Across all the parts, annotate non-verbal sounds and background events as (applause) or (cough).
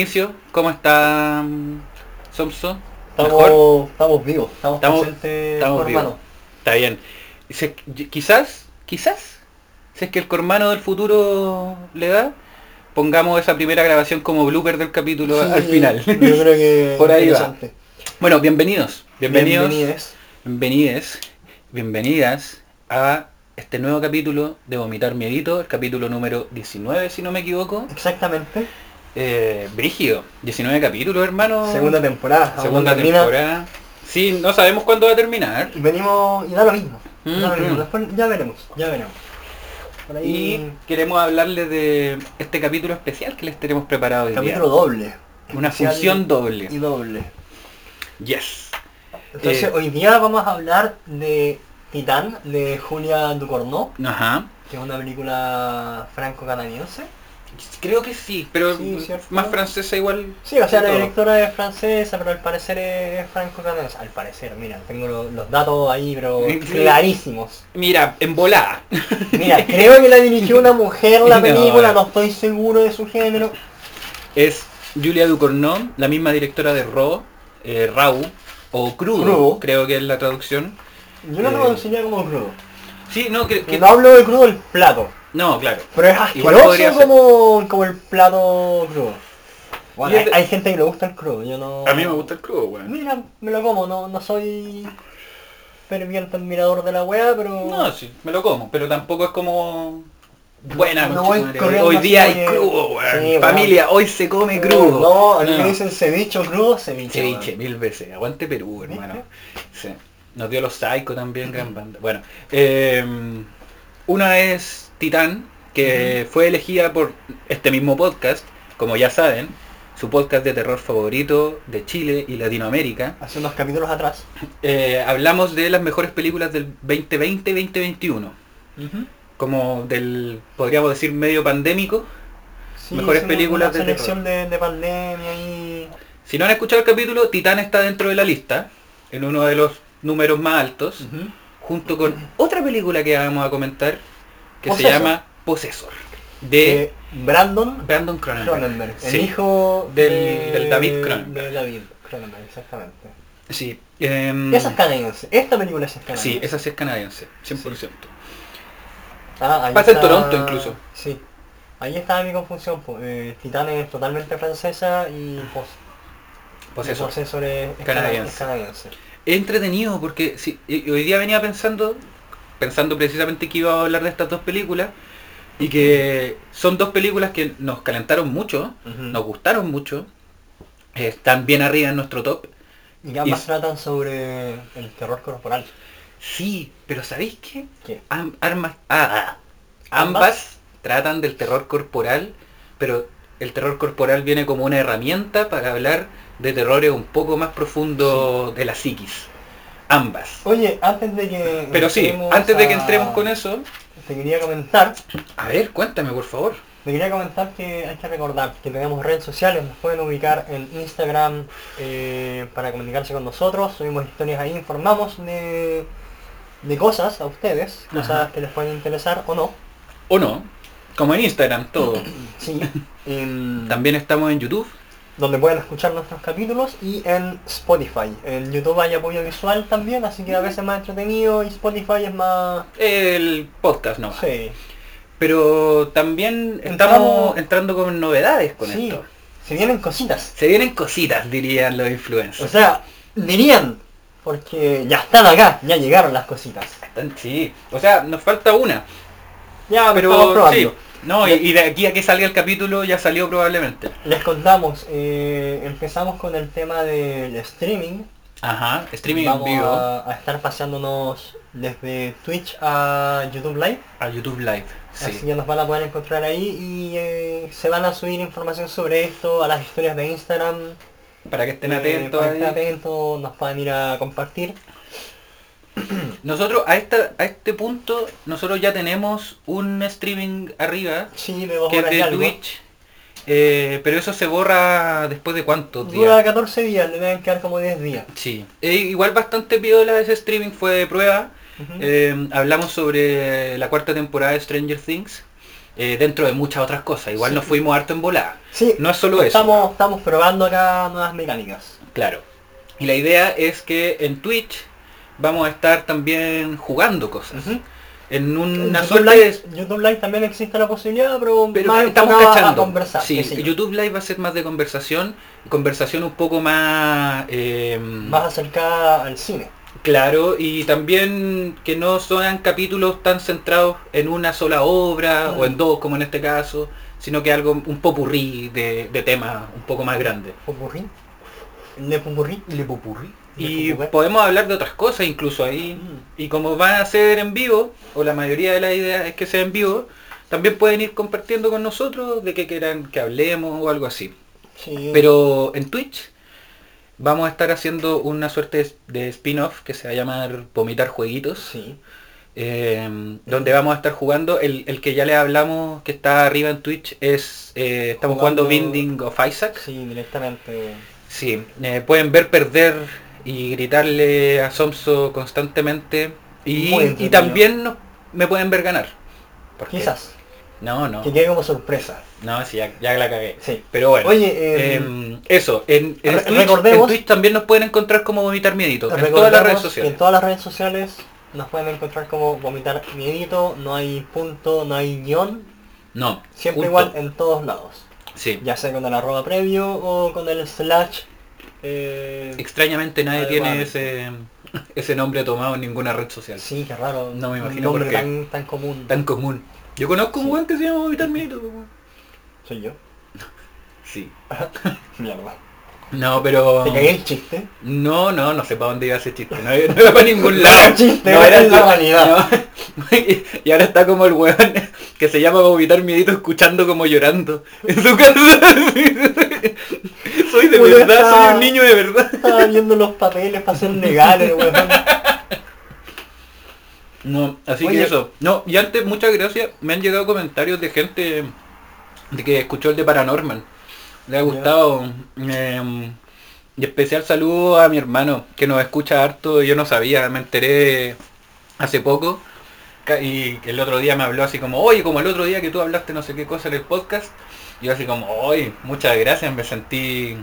inicio. ¿Cómo está mm, Somso? Estamos, estamos vivos, estamos, Estamos- estamos vivos. Está bien. Quizás, quizás, si es que el cormano del futuro le da, pongamos esa primera grabación como blooper del capítulo Sí, al final. Yo creo que (laughs) Por ahí va. bueno, bienvenidos. Bienvenidos. Bienvenides. Bienvenides, bienvenidas a este nuevo capítulo de Vomitar Miedito, el capítulo número 19, si no me equivoco. Exactamente. Eh, Brígido, 19 capítulos, hermano. Segunda temporada. Segunda temporada. Sí, no sabemos cuándo va a terminar. Y venimos y da lo mismo. da lo Mm, mismo. mm. Después ya veremos, ya veremos. Por ahí Y queremos hablarles de este capítulo especial que les tenemos preparado hoy día. capítulo doble. Una función doble. Y doble. Yes. Entonces Eh, hoy día vamos a hablar de Titán, de Julia Ducournau, Ajá. que es una película franco-canadiense. Creo que sí, pero más francesa igual. Sí, o sea, la todo. directora es francesa, pero al parecer es franco-canadiense. Al parecer, mira, tengo lo- los datos ahí, pero clarísimos. Mira, en volada. Mira, creo que la dirigió una mujer la (laughs) película, no. no estoy seguro de su género. es Julia Ducournau, la misma directora de Raw, eh, o Crudo, Crudo. creo que es la traducción. Yo no Eh, lo enseñé como crudo. Sí, no, que, que- No hablo de crudo el plato, no, claro. pero es asqueroso como, como el plato crudo. Bueno, Y hay, es de- hay gente que le gusta el crudo, yo no... A mí me gusta el crudo, weón. Mira, me lo como, no, no soy ferviente admirador de la wea, pero... No, sí, me lo como, pero tampoco es como... Buena, No hoy día hay crudo, weón. Sí. Familia, hoy se come crudo. No, a mí me dicen ceviche crudo, ceviche. Ceviche, mil veces. Aguante Perú, hermano. Sí. Nos dio los Psycho también, gran banda. Bueno, eh, una es Titán, que fue elegida por este mismo podcast, como ya saben, su podcast de terror favorito de Chile y Latinoamérica. Hace unos capítulos atrás. (laughs) Eh, hablamos de las mejores películas del 2020-2021. Como del, podríamos decir, medio pandémico. Sí, Mejores películas una de selección de, de pandemia y... Si no han escuchado el capítulo, Titán está dentro de la lista, en uno de los números más altos. junto con otra película que vamos a comentar que se llama Possessor de Eh, Brandon Brandon Cronenberg. Cronenberg, el Sí. hijo Del- de- del David Cronenberg. de David Cronenberg, exactamente. Sí. em, Esa es canadiense, esta película es canadiense. sí, esa sí es canadiense, 100%. Ah, ahí Pasa en Toronto incluso. Sí. Ahí estaba mi confusión. eh, Titán es totalmente francesa y Pos es, es Canadiense. canadiense. es entretenido porque sí, hoy día venía pensando, pensando precisamente que iba a hablar de estas dos películas y que son dos películas que nos calentaron mucho, nos gustaron mucho, están bien arriba en nuestro top. Y ambas Y- tratan sobre el terror corporal. Sí, pero ¿sabéis qué? ¿Qué? Am- armas, ah, ah. ambas, ¿Ambas? tratan del terror corporal, pero el terror corporal viene como una herramienta para hablar de terrores un poco más profundos de la psiquis. Ambas. Oye, antes de que... Pero sí, antes de que a- entremos con eso, Te quería comentar a ver, cuéntame por favor. Te quería comentar que hay que recordar que tenemos redes sociales, nos pueden ubicar en Instagram eh, para comunicarse con nosotros, subimos historias ahí, informamos de, de cosas a ustedes, cosas que les pueden interesar o no. O no, como en Instagram, todo. Sí. (laughs) En- También estamos en YouTube. Donde pueden escuchar nuestros capítulos y en Spotify. En YouTube hay apoyo visual también, así que a veces es más entretenido y Spotify es más... El podcast no. Sí. Pero también estamos entrando con novedades con sí. esto. Se vienen cositas. Se vienen cositas, dirían los O influencers. sea, dirían, porque ya están acá, ya llegaron las cositas. Están- Sí, o sea, nos falta una. Ya, pero Pero estamos probando. sí, no, y, y de aquí a que salga el capítulo ya salió probablemente. Les contamos, eh, empezamos con el tema del streaming. Ajá, streaming Vamos en vivo A, a estar paseándonos desde Twitch a YouTube Live. a YouTube Live. Así Sí. que nos van a poder encontrar ahí y eh, se van a subir información sobre esto a las historias de Instagram. Para que estén Eh, atentos. para que estén atentos, nos puedan ir a compartir. (clears throat) Nosotros a esta, a este punto, nosotros ya tenemos un streaming arriba, Sí, que es de algo. Twitch. eh, pero eso se borra después de cuántos días. Dura 14 días, le deben quedar como 10 días. Sí, Eh, igual bastante piola ese streaming fue de prueba. Eh, hablamos sobre la cuarta temporada de Stranger Things. dentro de muchas otras cosas. Igual Sí. nos fuimos harto en volada. Sí, No es solo eso. estamos, estamos probando acá nuevas mecánicas. Claro. Y la idea es que en Twitch vamos a estar también jugando cosas. En En una YouTube suerte Live. YouTube Live también existe la posibilidad, pero, Pero más estamos a cachando. conversar. sí. YouTube Live va a ser más de conversación. Conversación un poco más... eh, más acercada al cine. Claro, y también que no sean capítulos tan centrados en una sola obra o en Mm. dos como en este caso, sino que algo un popurrí de, de temas un poco más grandes. Popurrí. Le popurrí. Le popurrí. Y podemos hablar de otras cosas incluso ahí. Mm. Y como van a ser en vivo, o la mayoría de las ideas es que sea en vivo, también pueden ir compartiendo con nosotros de que quieran que hablemos o algo así. Sí. Pero en Twitch vamos a estar haciendo una suerte de- spin-off que se va a llamar Vomitar Jueguitos. Sí. eh, donde vamos a estar jugando. El, el que ya le hablamos que está arriba en Twitch es... eh, estamos jugando, Jugando- Binding of Isaac. Sí, directamente. Sí, eh, pueden ver perder y gritarle a Somso constantemente. Y, y también nos- me pueden ver ganar. Porque- Quizás. No, no. Que quede como sorpresa. No, sí, ya, ya la cagué. Sí. Pero bueno. Oye, eh, em, eso, en, en re- Twitch, en Twitch también nos pueden encontrar como Vomitar Miedito. En todas las redes sociales. En todas las redes sociales nos pueden encontrar como vomitar miedito, no hay punto, no hay guion, No. siempre punto. igual en todos lados. Sí. Ya sea con el arroba previo o con el slash. Eh, Extrañamente nadie tiene ese, ese nombre tomado en ninguna red social. sí, qué raro. No me imagino por qué. tan, tan común. Tan común. Yo conozco un weón que se llama Vomitar Miedito. weón. Soy yo. Sí. (laughs) Mierda. No, pero... Te cagué el chiste. No, no, no sé para dónde iba ese chiste. No, no iba para ningún (laughs) lado. No, chiste, No, era la vanidad. No. Y, (laughs) y ahora está como el weón que se llama Vomitar Miedito escuchando como llorando en su casa. Soy de verdad, soy un niño de verdad. Estaba viendo los papeles para ser legales, weón. No, así Oye. que eso. No, y antes, muchas gracias. Me han llegado comentarios de gente de que escuchó el de Paranormal. Le ha gustado. Eh, y especial saludo a mi hermano, que nos escucha harto. Yo no sabía, me enteré hace poco. Y el otro día me habló así como, oye, como el otro día que tú hablaste no sé qué cosa en el podcast. Yo así como, oye, muchas gracias, me sentí...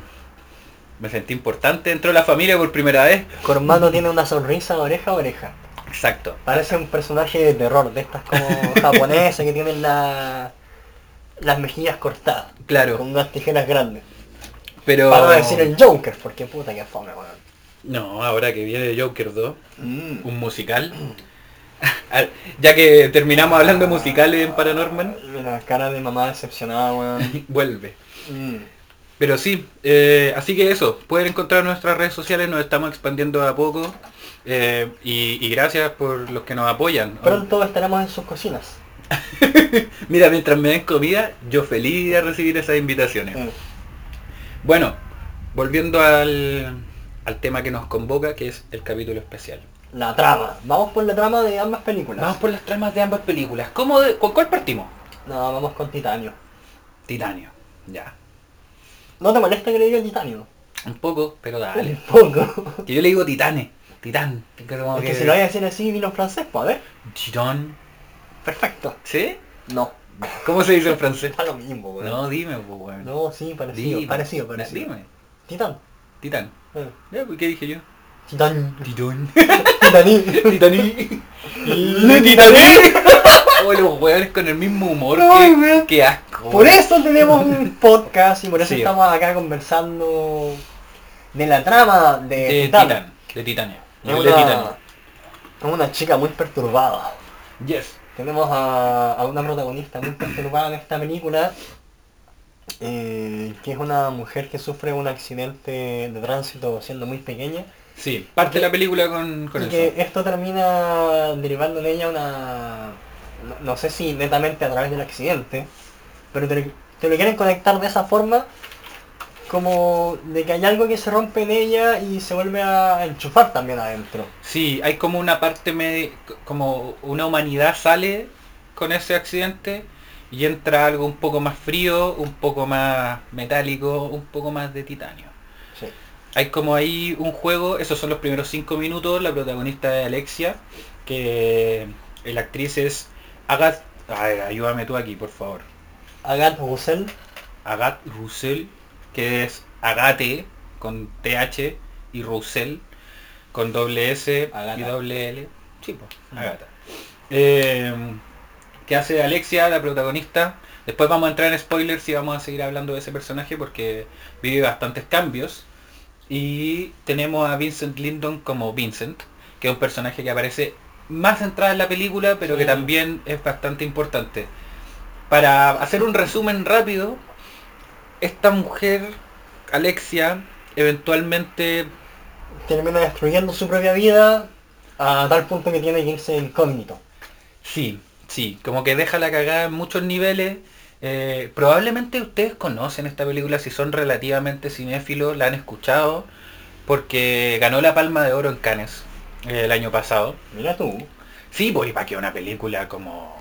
Me sentí importante dentro de la familia por primera vez. Cormando tiene una sonrisa oreja a oreja. Exacto. Parece un personaje de terror, de estas como (laughs) japonesas que tienen la, las mejillas cortadas, Claro. con unas tijeras grandes. Pero... Para decir el Joker, porque puta que fome, weón. No, ahora que viene Joker 2, Mm. un musical. Ya que terminamos hablando de musicales en Paranormal, La cara de mamá decepcionada, weón. (laughs) vuelve. Mm. Pero sí, eh, así que eso, pueden encontrar nuestras redes sociales, nos estamos expandiendo a poco. eh, y, y gracias por los que nos apoyan. Pronto estaremos en sus cocinas. (laughs) Mira, mientras me den comida, yo feliz de recibir esas invitaciones. Mm. Bueno, volviendo al, al tema que nos convoca, que es el capítulo especial. La trama. Vamos por la trama de ambas películas. Vamos por las tramas de ambas películas. ¿Cómo de- ¿Con cuál partimos? No, vamos con Titanio. Titanio. Ya. ¿No te molesta que le diga Titanio? Un poco, pero dale. Un poco. Que yo le digo titane. Titán. Que como Es que que- si lo voy a decir así, vino en francés, pues a ver. Titán. Perfecto. ¿Sí? No. ¿Cómo se dice en francés? (laughs) Está lo mismo. No, dime, pues, weón. No, sí, parecido, Dime. parecido, parecido. Dime. Titán. Titán. Eh, Ya, pues, ¿qué dije yo? Titán. Titán. Titaní. Titaní. Le Titaní. (laughs) Oh, los weones con el mismo humor. Ay, qué, asco. Por eso tenemos un (laughs) podcast y por eso Sí. estamos acá conversando de la trama de, De Titán. Titán. De Titania. Es El de Titania. una, es una chica muy perturbada. Yes. Tenemos a, a una protagonista muy perturbada en esta película, eh, que es una mujer que sufre un accidente de tránsito siendo muy pequeña, Sí, parte de la película con, con y eso. que esto termina derivando en ella una... No, no sé si netamente a través del accidente, pero te, te lo quieren conectar de esa forma como de que hay algo que se rompe en ella y se vuelve a enchufar también adentro. Sí, hay como una parte medio, como una humanidad sale con ese accidente y entra algo un poco más frío, un poco más metálico, un poco más de titanio. Hay como ahí un juego, esos son los primeros cinco minutos, la protagonista es Alexia, que la actriz es Agatha A ver, ayúdame tú aquí, por favor. Agathe Roussel. Agathe Roussel, que es Agate con TH y Roussel con doble S Agatha. y doble L. Sí, pues, Mm. Agatha. Eh, que hace de Alexia, la protagonista. Después vamos a entrar en spoilers y vamos a seguir hablando de ese personaje porque vive bastantes cambios. Y tenemos a Vincent Lindon como Vincent, que es un personaje que aparece más centrado en la película, pero que también es bastante importante. Para hacer un resumen rápido, esta mujer, Alexia, eventualmente Termina destruyendo su propia vida a tal punto que tiene que irse incógnito. Sí, sí, como que deja la cagada en muchos niveles. Eh, probablemente ustedes conocen esta película si son relativamente cinéfilos, la han escuchado, porque ganó la Palma de Oro en Cannes eh, el año pasado. Mira tú. Sí, pues para que una película como,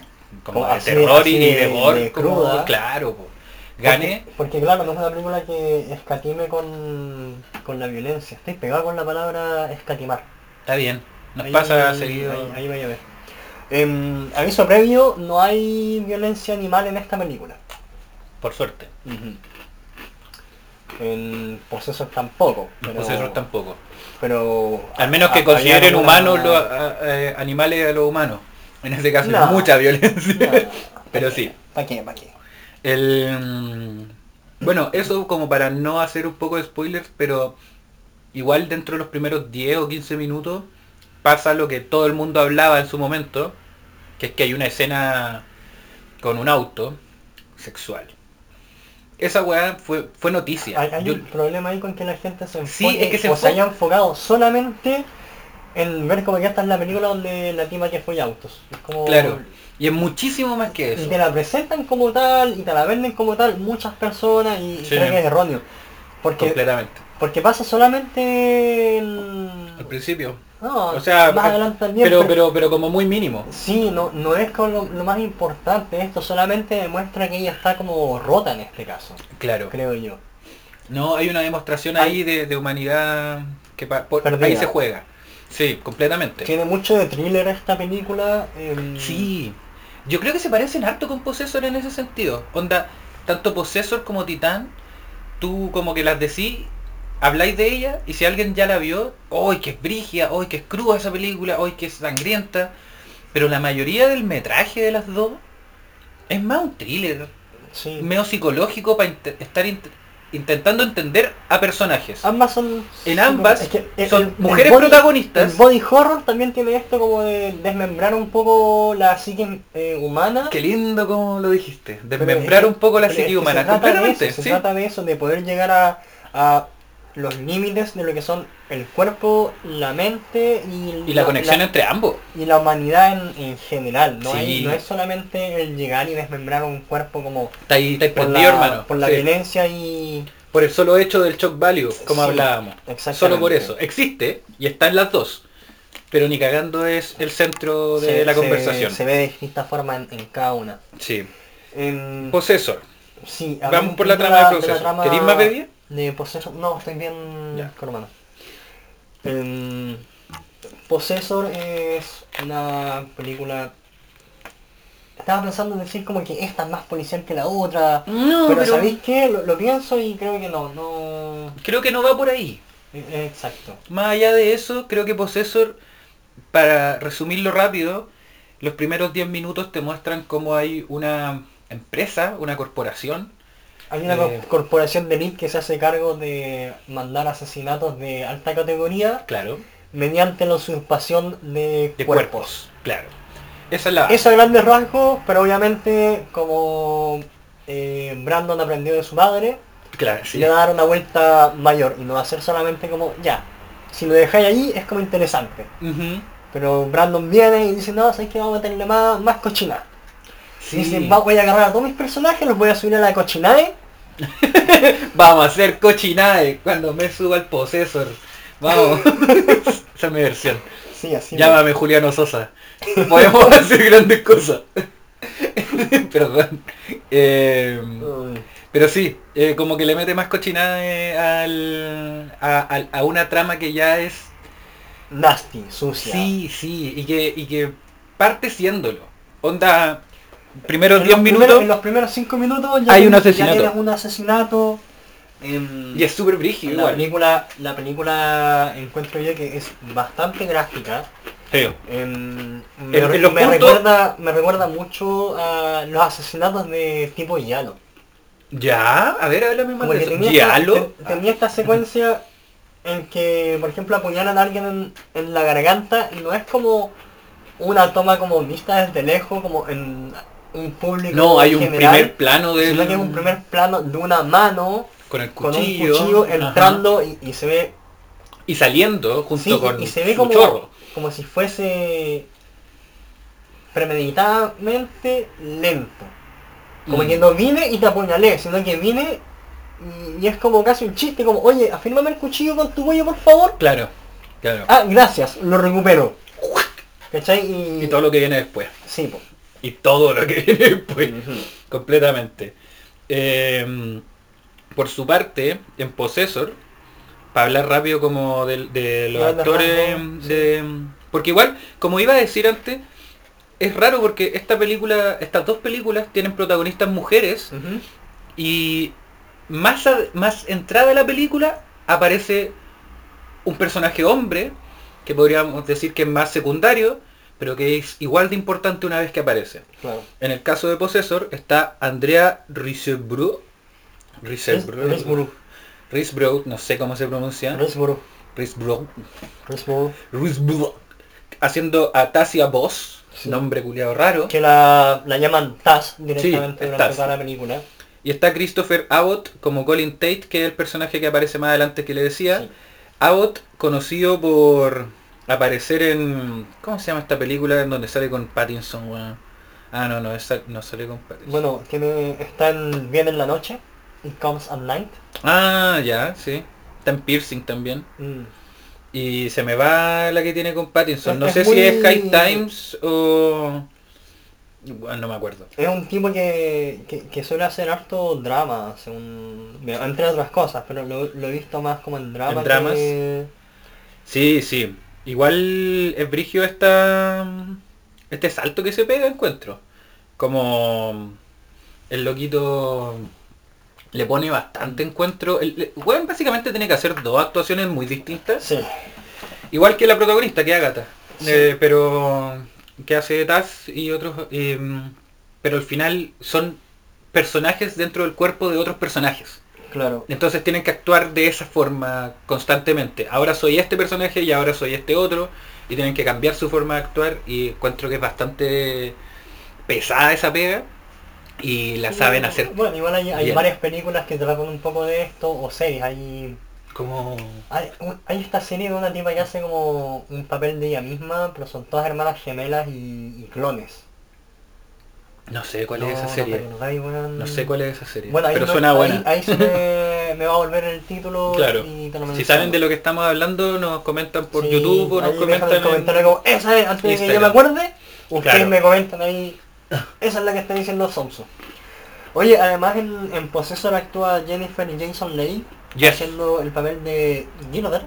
como Como de así- terror así y de, gore, como- claro, pues. Gané, Porque, porque, claro, no es una película que escatime con, con la violencia. Estoy pegado con la palabra escatimar. está bien, nos Ahí- pasa seguido. Ahí, ahí vaya a ver. Em, aviso previo, no hay violencia animal en esta película. Por suerte. En Possessor tampoco. Los Pero, posesos tampoco. pero Al menos que a- consideren humanos los a- animales a los humanos. En este caso No. mucha violencia. No, (laughs) Pero sí. ¿Para qué? ¿Para qué? El, bueno, eso como para no hacer un poco de spoilers, pero igual dentro de los primeros 10 o 15 minutos pasa lo que todo el mundo hablaba en su momento, que es que hay una escena con un auto sexual. Esa weá fue, fue noticia. Hay, hay Yo- un problema ahí con que la gente se Sí, enfoque es que se o se haya enfocado solamente en ver como que esta es la película donde la tima que fue autos. Es como, claro. Y es muchísimo más que Y eso. te la presentan como tal y te la venden como tal muchas personas y Sí. creo que es erróneo. Porque, Completamente. porque pasa solamente en... Al principio. No, O sea, más adelante también. pero, pero, pero como muy mínimo. Sí, no, no es como lo, lo más importante, esto solamente demuestra que ella está como rota en este caso, Claro. creo yo. No, hay una demostración Hay- ahí de, de humanidad que por- ahí se juega. Sí, completamente. Tiene mucho de thriller esta película. em, Sí. Yo creo que se parecen harto con Possessor en ese sentido. Onda, tanto Possessor como Titán, tú como que las decís, habláis de ella y si alguien ya la vio, ¡ay, que es brigia! ¡ay, que es cruda esa película! ¡ay, que es sangrienta! Pero la mayoría del metraje de las dos es más un thriller, sí. medio psicológico para estar int- intentando entender a personajes. Ambas son... En ambas es que el- son el- el mujeres body- protagonistas. El body horror también tiene esto como de desmembrar un poco la psique eh, humana. Qué lindo como lo dijiste. Desmembrar es- un poco la psique que humana. Se trata, de eso, se sí. trata de eso, de poder llegar a, a los límites de lo que son el cuerpo, la mente y, Y la conexión entre ambos. y la humanidad en, en general. No, Sí. hay- no es solamente el llegar y desmembrar un cuerpo como Está ahí, está por la, hermano. por la Sí. violencia y... Por el solo hecho del shock value, como Sí, hablábamos. exactamente. Solo por eso. Existe y está en las dos. Pero ni cagando es el centro de se- la conversación. Se, ve de distintas formas en, en cada una. Sí. En- Possessor. sí, Vamos por la trama de la- Possessor. trama ¿Queréis más bebida? De Possessor, no, estoy bien Ya. con hermano. Em, Possessor es una película... Estaba pensando en decir como que esta es más policial que la otra. No, pero, pero, ¿sabéis qué? Lo, lo pienso y creo que no, no... creo que no va por ahí. eh, Exacto. Más allá de eso, creo que Possessor, para resumirlo rápido, los primeros 10 minutos te muestran cómo hay una empresa, una corporación, Hay una Eh, cor- corporación de elite que se hace cargo de mandar asesinatos de alta categoría claro, mediante la usurpación de, de cuerpos. cuerpos, claro. Esa es la... Eso a grandes rasgos, pero obviamente como eh, Brandon aprendió de su madre, Claro, sí. le va a dar una vuelta mayor y no va a ser solamente como, ya, si lo dejáis allí es como interesante. Pero Brandon viene y dice, no, sabéis que vamos a meterle más, más cochina. Sí. Dice, "Va- voy a agarrar a todos mis personajes, los voy a subir a la cochinae (laughs) Vamos a hacer cochinae cuando me suba el Possessor. Vamos. (laughs) Esa es mi versión. Sí, así. Llámame Juliano Sosa. Podemos (laughs) hacer grandes cosas. Perdón. Eh, Mm. pero sí, eh, como que le mete más cochinae al, a, a una trama que ya es... Nasty, sucia. Sí, sí, y que, y que parte siéndolo. Onda, primeros En 10 los minutos primeros- en los primeros 5 minutos ya hay un asesinato. Ya tienes un asesinato. em, y es súper brígido la igual. película, la película encuentro yo que es bastante gráfica. Sí. Em, me, En- re- en los me puntos- recuerda, me recuerda mucho a los asesinatos de tipo Yalo. Ya, a ver, háblame más de eso. tenía, esta, ¿Dialo? te- tenía esta secuencia en que, por ejemplo, apuñalan a alguien en, en la garganta y no es como una toma como vista desde lejos, como en un público No, hay un general, primer plano de sino que es un primer plano de una mano con el con cuchillo, un cuchillo entrando y, y se ve y saliendo junto sí, con y se ve su como, chorro. como si fuese premeditadamente lento. Como Mm. que no vine y te apuñalé, sino que vine y, y es como casi un chiste, como, oye, afírmame el cuchillo con tu cuello, por favor. Claro, claro. Ah, gracias, lo recupero. (laughs) ¿Cachai? Y, Y todo lo que viene después. Sí, po. Y todo lo que (laughs) viene después. Completamente. Eh, por su parte, en Possessor, para hablar rápido como de, de los actores rasgos, de. Porque igual, como iba a decir antes, es raro porque esta película, estas dos películas tienen protagonistas mujeres y más, a- más entrada a la película aparece un personaje hombre, que podríamos decir que es más secundario, pero que es igual de importante una vez que aparece. Claro. En el caso de Possessor está Andrea. Riseborough. Risborough. Riseborough, no sé cómo se pronuncia. Riseborough. Risborough. Riseborough. Haciendo a Tasia Boss, Sí. nombre culiado raro. Que la, la llaman Taz directamente es durante Taz. toda la película. Y está Christopher Abbott como Colin Tate, que es el personaje que aparece más adelante que le decía. Sí. Abbott, conocido por aparecer en... ¿Cómo se llama esta película en donde sale con Pattinson? weón? Ah, no, no, esa no sale con Pattinson. Bueno, tiene, está en Viene en la noche. It Comes at Night. Ah, ya, sí. Está en Piercing también. Mm. Y se me va la que tiene con Pattinson. Es No sé si es High Times o... Bueno, no me acuerdo. Es un tipo que, que, que suele hacer harto drama, según, entre otras cosas, pero lo, lo he visto más como en drama. ¿En dramas? que- Sí, sí. Igual es brigio esta... Este salto que se pega, encuentro. Como... El loquito... Le pone bastante encuentro. El, el- weón básicamente tiene que hacer dos actuaciones muy distintas. Sí, Igual que la protagonista, que es Agatha. Sí. Eh, pero que hace Taz y otros. eh, pero al final son personajes dentro del cuerpo de otros personajes. Claro. Entonces tienen que actuar de esa forma constantemente. Ahora soy este personaje y ahora soy este otro. Y tienen que cambiar su forma de actuar. Y encuentro que es bastante pesada esa pega. Y la saben hacer Bueno, igual hay, varias películas que tratan un poco de esto, o series. Hay, como... hay, hay esta serie de una tipa que hace como un papel de ella misma, pero son todas hermanas gemelas y, y clones. No sé cuál No, es esa serie. No sé cuál es esa serie. Bueno, pero no- suena ahí- buena. Ahí, se me, (laughs) me va a volver el título Claro. y te lo Si saben de lo que estamos hablando, nos comentan por Sí, YouTube o nos comentan en- como, esa es, antes de que yo me acuerde, ustedes Claro. me comentan ahí, esa es la que está diciendo Samsung. Oye, además en, en Possessor actúa Jennifer Jason Leigh Yes. haciendo el papel de Gilder.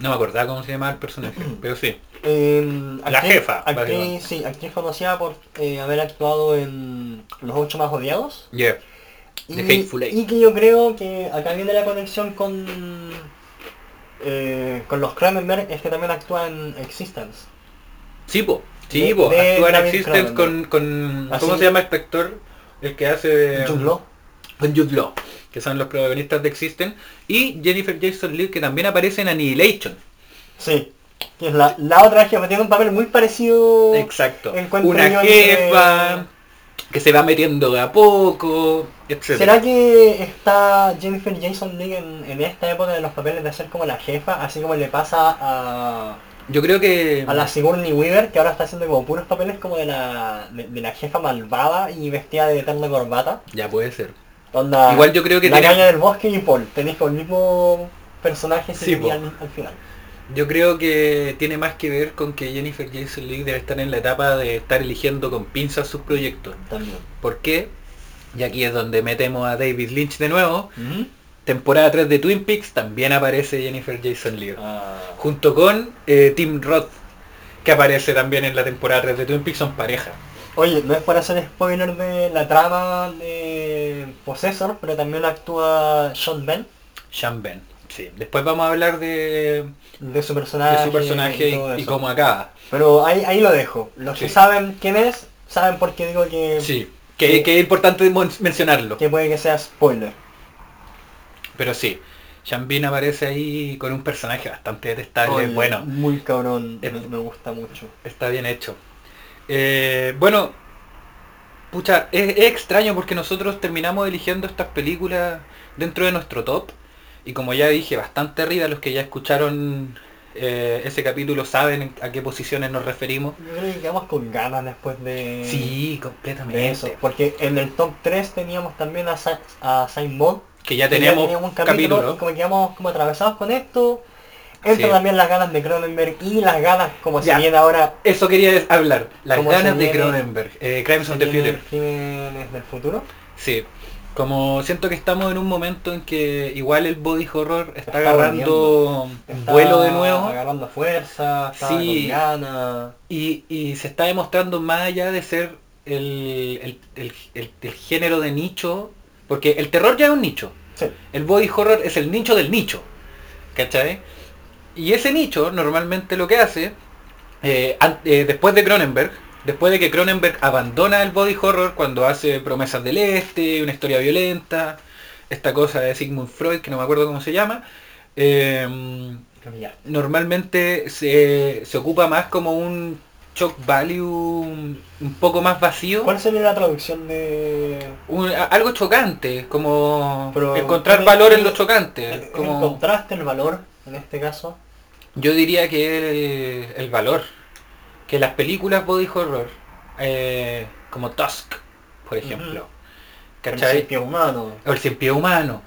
No me acordaba cómo se llamaba el personaje, (clears throat) pero sí. Eh, La jefa, Actriz, sí, actriz conocida por eh, haber actuado en Los Ocho Más Odiados. Yeah. The Y, Hateful Eight. y que yo creo que acá viene la conexión con eh, con los Cronenberg, es que también actúa en Existence. Sí, po. Sí, po. de Actúa en Existence con, con... Así- ¿Cómo se llama este actor? El que hace de... Jude Law. Con Jude Law, que son los protagonistas de Existence. Y Jennifer Jason Leigh, que también aparece en Annihilation. Sí. Que es la, la otra jefa, tiene un papel muy parecido. Exacto. Una yo jefa entre- que se va metiendo de a poco, etc. ¿Será que está Jennifer Jason Leigh en, en esta época de los papeles de ser como la jefa, así como le pasa a, Yo creo que... a la Sigourney Weaver, que ahora está haciendo como puros papeles como de la, de, de la jefa malvada y vestida de eterna corbata? Ya puede ser. Onda, Igual yo creo que la tiene- caña del bosque y Paul, tenéis con el mismo personaje Sí, al final. Yo creo que tiene más que ver con que Jennifer Jason Leigh debe estar en la etapa de estar eligiendo con pinzas sus proyectos. También. ¿Por qué? Y aquí es donde metemos a David Lynch de nuevo. Temporada 3 de Twin Peaks también aparece Jennifer Jason Leigh. Ah, Junto con eh, Tim Roth, que aparece también en la temporada 3 de Twin Peaks, son pareja. Oye, no es para hacer spoiler de la trama de Possessor, pero también actúa Sean Ben, Sean Ben. Sí. Después vamos a hablar de, de su personaje. de su personaje y y, cómo acaba. Pero ahí, ahí lo dejo. Los que saben quién es, saben por qué digo que, Sí. Que, que es importante mencionarlo. que puede que sea spoiler. Pero sí. Bean aparece ahí con un personaje bastante detestable. Oye, bueno, Muy cabrón, me, me gusta mucho. está bien hecho. Eh, bueno, pucha, es, es extraño porque nosotros terminamos eligiendo estas películas dentro de nuestro top. Y como ya dije, bastante arriba, los que ya escucharon eh, ese capítulo saben a qué posiciones nos referimos. Yo creo que quedamos con ganas después de, Sí, de completamente. eso. Porque en el top 3 teníamos también a, Sa- a Simon. Que ya que tenemos teníamos un capítulo. capítulo, y como quedamos como atravesados con esto. Entra Sí. también las ganas de Cronenberg y las ganas como Ya. se viene ahora Eso quería hablar, las ¿Cómo ganas de? Cronenberg, eh, Crimes on the Future. crímenes del futuro. Sí, como siento que estamos en un momento en que igual el body horror está, Está agarrando Está vuelo de nuevo Agarrando fuerza, está Sí. con y, y se está demostrando más allá de ser el, el- el- género de nicho, porque el terror ya es un nicho, Sí. el body horror es el nicho del nicho, ¿cachai? Y ese nicho normalmente lo que hace, eh, eh, después de Cronenberg, después de que Cronenberg abandona el body horror cuando hace Promesas del Este, una historia violenta, esta cosa de Sigmund Freud, que no me acuerdo cómo se llama, eh, ya. normalmente se, se ocupa más como un shock value un un poco más vacío. ¿Cuál sería la traducción de Un- a- algo chocante, como Pero, encontrar ¿cuál es- valor en lo chocante. el Como, contraste, el valor en este caso? yo diría que el, el valor. Que las películas body horror, eh, como Tusk, por ejemplo, El humano. o el cien pie humano.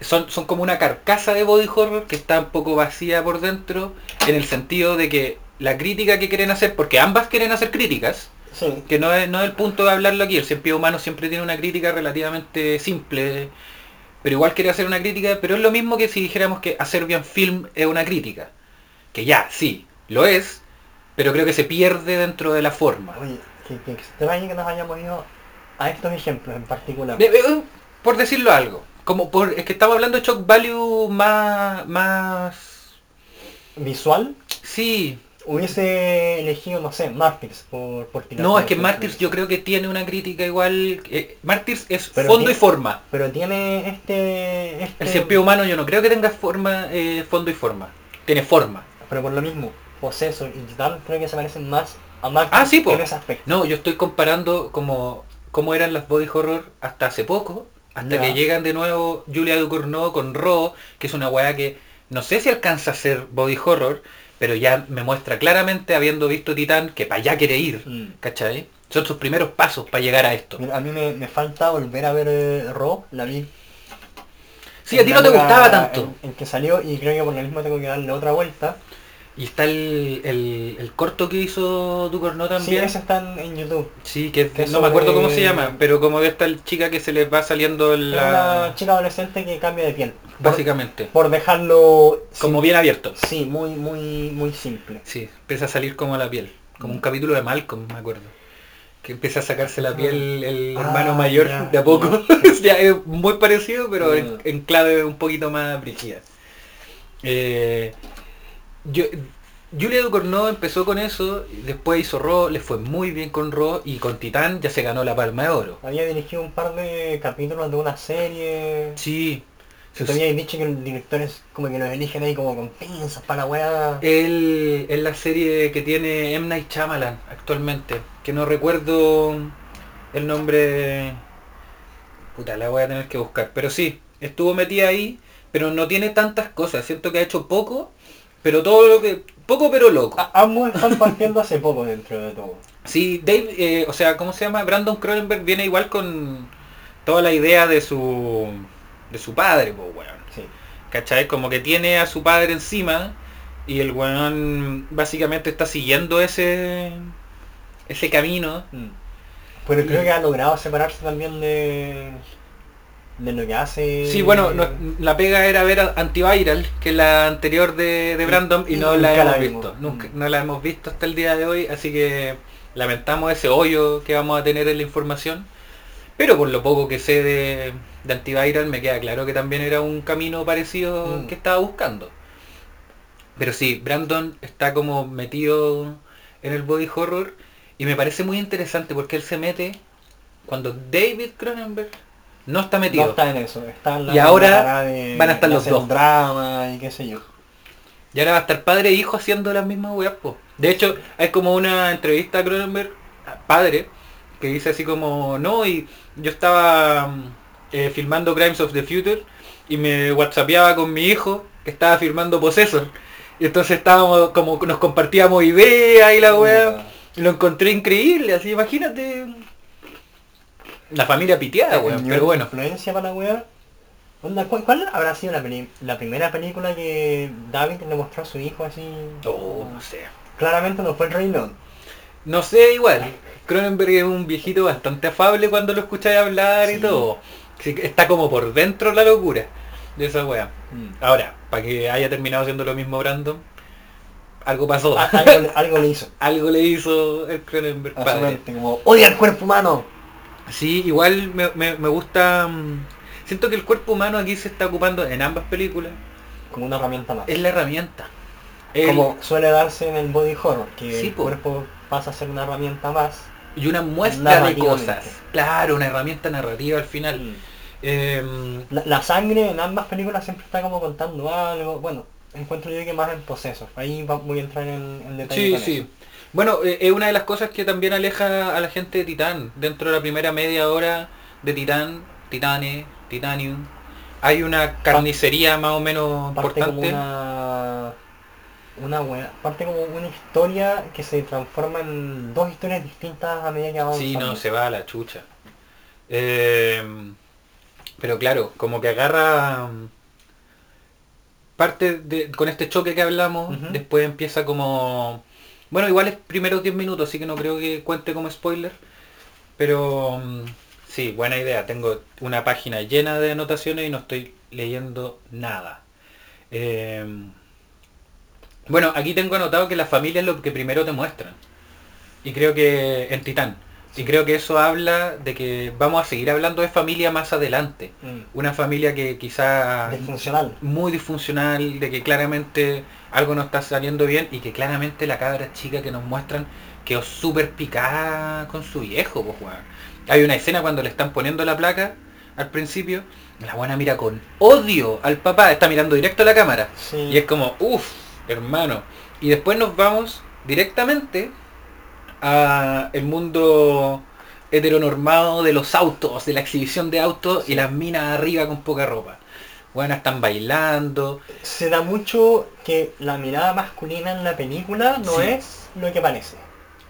Son, son como una carcasa de body horror que está un poco vacía por dentro, en el sentido de que la crítica que quieren hacer, porque ambas quieren hacer críticas, Sí. que no es, no es el punto de hablarlo aquí, el cien pie humano siempre tiene una crítica relativamente simple, pero igual quiere hacer una crítica, pero es lo mismo que si dijéramos que hacer bien film es una crítica, que ya, sí, lo es, pero creo que se pierde dentro de la forma. Oye, que, que extraño que nos hayamos ido a estos ejemplos en particular. De- de- por decirlo algo, como por, es que estamos hablando de shock value más, más, Visual, sí, hubiese elegido, no sé, Martyrs por, por no, es que. Martyrs yo creo que tiene una crítica igual, eh, Martyrs es Pero fondo tiene- y forma, Pero tiene este... este el cien pie humano yo no creo que tenga forma, eh, fondo y forma, tiene forma. Pero por lo mismo, Poseso y creo que se parecen más a Martyrs Ah, sí, po. en ese aspecto. No, yo estoy comparando como cómo eran las body horror hasta hace poco, hasta que llegan de nuevo Julia Ducournau con Raw, que es una weá que no sé si alcanza a ser body horror, pero ya me muestra claramente, habiendo visto Titán, que para allá quiere ir, Mm. ¿cachai? Son sus primeros pasos para llegar a esto. A mí me, me falta volver a ver eh, Raw, la vi. Sí, a ti no te gustaba tanto. En, en que salió y creo que por lo mismo tengo que darle otra vuelta. Y está el, el- el corto que hizo Ducournau Sí, también. ese está en, en YouTube. Sí, que, Que no me acuerdo cómo se llama, pero como de esta chica que se les va saliendo la... una chica adolescente que cambia de piel. Básicamente. por dejarlo Como bien abierto. Sí, muy, muy, muy simple. Sí, empieza a salir como la piel. Como un capítulo de Malcolm, me acuerdo. Que empieza a sacarse la piel el Ah, hermano mayor ya. de a poco. ya (laughs) es muy parecido, pero en, Mm. en clave un poquito más brígida. Eh, yo, Julia Ducournau empezó con eso, después hizo Raw, le fue muy bien con Raw y con Titán ya se ganó la palma de oro. Había dirigido un par de capítulos de una serie. Sí. Se te había dicho que los directores como que los eligen ahí como con pinzas para la weá. Él es la serie que tiene M. Night Shyamalan actualmente, que no recuerdo el nombre... Puta, la voy a tener que buscar. Pero sí, estuvo metida ahí, pero no tiene tantas cosas. Siento que ha hecho poco, pero todo lo que... Poco pero loco. A- ambos están partiendo hace poco dentro de todo. Sí, Dave, eh, o sea, ¿cómo se llama? Brandon Cronenberg viene igual con toda la idea de su... de su padre, pues, weón. Sí. ¿Cachai? Como que tiene a su padre encima y el weón básicamente está siguiendo ese ese camino. Mm. Pero creo que ha logrado separarse también de de lo que hace. Sí, bueno, no- la pega era ver a Antiviral, que es la anterior de, Brandon, y, y no la hemos visto. Nunca, Mm. no la hemos visto hasta el día de hoy, así que lamentamos ese hoyo que vamos a tener en la información. Pero por lo poco que sé de, de Antiviral me queda claro que también era un camino parecido Mm. que estaba buscando. Pero sí, Brandon está como metido en el body horror y me parece muy interesante porque él se mete cuando David Cronenberg no está metido. No está en eso, está en la Y ahora de- van a estar los dos. drama y qué sé yo. Y ahora va a estar padre e hijo haciendo las mismas weas, po. De hecho, hay como una entrevista a Cronenberg, padre, que dice así como, no, y yo estaba mm, eh, filmando Crimes of the Future y me whatsappeaba con mi hijo que estaba filmando Possessor. Y entonces estábamos como nos compartíamos ideas y la wea. Y lo encontré increíble, así imagínate. La familia piteada, weón. Pero bueno. influencia para la. Onda, ¿cuál, cuál habrá sido la, peli- la primera película que David le mostró a su hijo así? Oh, no sé. Claramente no fue el Rey León. No sé, igual. Cronenberg es un viejito bastante afable cuando lo escucháis hablar y todo. Está como por dentro la locura de esa wea. Mm. Ahora, para que haya terminado siendo lo mismo Brandon, algo pasó. Algo, le- algo le hizo. (laughs) algo le hizo el Cronenberg padre. mente, como odia el cuerpo humano. Sí, igual me, me- me gusta... mm, Siento que el cuerpo humano aquí se está ocupando en ambas películas. Como una herramienta más. Es la herramienta. El- Como suele darse en el body horror, que Sí, el po. cuerpo pasa a ser una herramienta más. y una muestra de Narrativamente. cosas. Claro, una herramienta narrativa al final. Em, La, la sangre en ambas películas siempre está como contando algo. Bueno, encuentro yo que más en procesos. Ahí va- voy a entrar en, en detalle. Sí, con sí. eso. Bueno, eh, es una de las cosas que también aleja a la gente de Titán. Dentro de la primera media hora de Titán, Titane, Titanium, hay una carnicería más o menos Parte como importante. una. Una buena. Parte como una historia que se transforma en dos historias distintas a medida que avanza. Sí, no, se va a la chucha. Eh, pero claro, como que agarra mm, parte de, con este choque que hablamos, después empieza como... Bueno, igual es primeros 10 minutos, así que no creo que cuente como spoiler. Pero mm, sí, buena idea. Tengo una página llena de anotaciones y no estoy leyendo nada. Eh, bueno, aquí tengo anotado que la familia es lo que primero te muestran. Y creo que en Titán. Y creo que eso habla de que vamos a seguir hablando de familia más adelante. Mm. Una familia que quizá Disfuncional. muy disfuncional, de que claramente algo no está saliendo bien y que claramente la cabra chica que nos muestran quedó súper picada con su viejo, pues weón. Hay una escena cuando le están poniendo la placa al principio, la buena mira con odio al papá, está mirando directo a la cámara. Sí. Y es como, uff, hermano. Y después nos vamos directamente a el mundo heteronormado de los autos, de la exhibición de autos y las minas arriba con poca ropa. Bueno, están bailando. Se da mucho que la mirada masculina en la película no Sí. es lo que parece.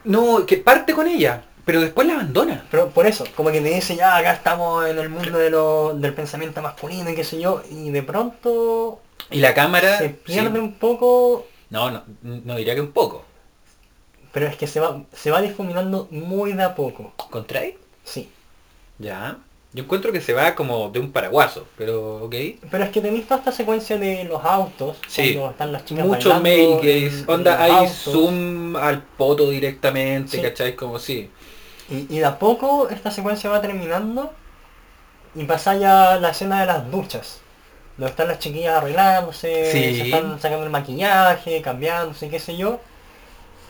No, que parte con ella, pero después la abandona. Pero por eso, como que te dice ya acá estamos en el mundo de lo- del pensamiento masculino y qué sé yo, y de pronto Y la cámara... se pierde sí. un poco, No, no, no diría que un poco. pero es que se va, se va difuminando muy de a poco. ¿Contra ahí? Sí. Ya. Yo encuentro que se va como de un paraguaso, pero ok. Pero es que tenéis toda esta secuencia de los autos, Sí. cuando están las chicas Mucho bailando male en- gaze. en Onda, hay autos. zoom al poto directamente, Sí. ¿cachai? Como sí. Y, y de a poco esta secuencia va terminando y pasa ya la escena de las duchas. Donde están las chiquillas arreglándose, Sí. se están sacando el maquillaje, cambiándose, qué sé yo.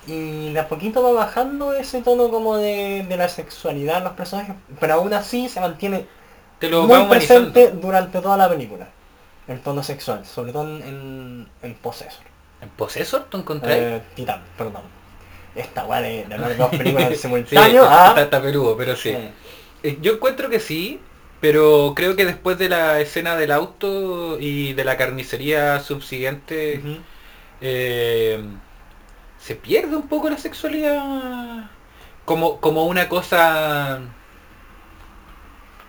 Y de a poquito va bajando ese tono como de, de la sexualidad en los personajes, pero aún así se mantiene Te lo muy presente durante toda la película. El tono sexual, sobre todo en, en, en Possessor. ¿En Possessor tú encontrás? Eh, Titán, perdón. Esta weá de, de dos películas (laughs) Sí, simultáneo. está, ah, está peludo, pero sí. eh, Yo encuentro que sí, pero creo que después de la escena del auto y de la carnicería subsiguiente, eh, se pierde un poco la sexualidad como, como una cosa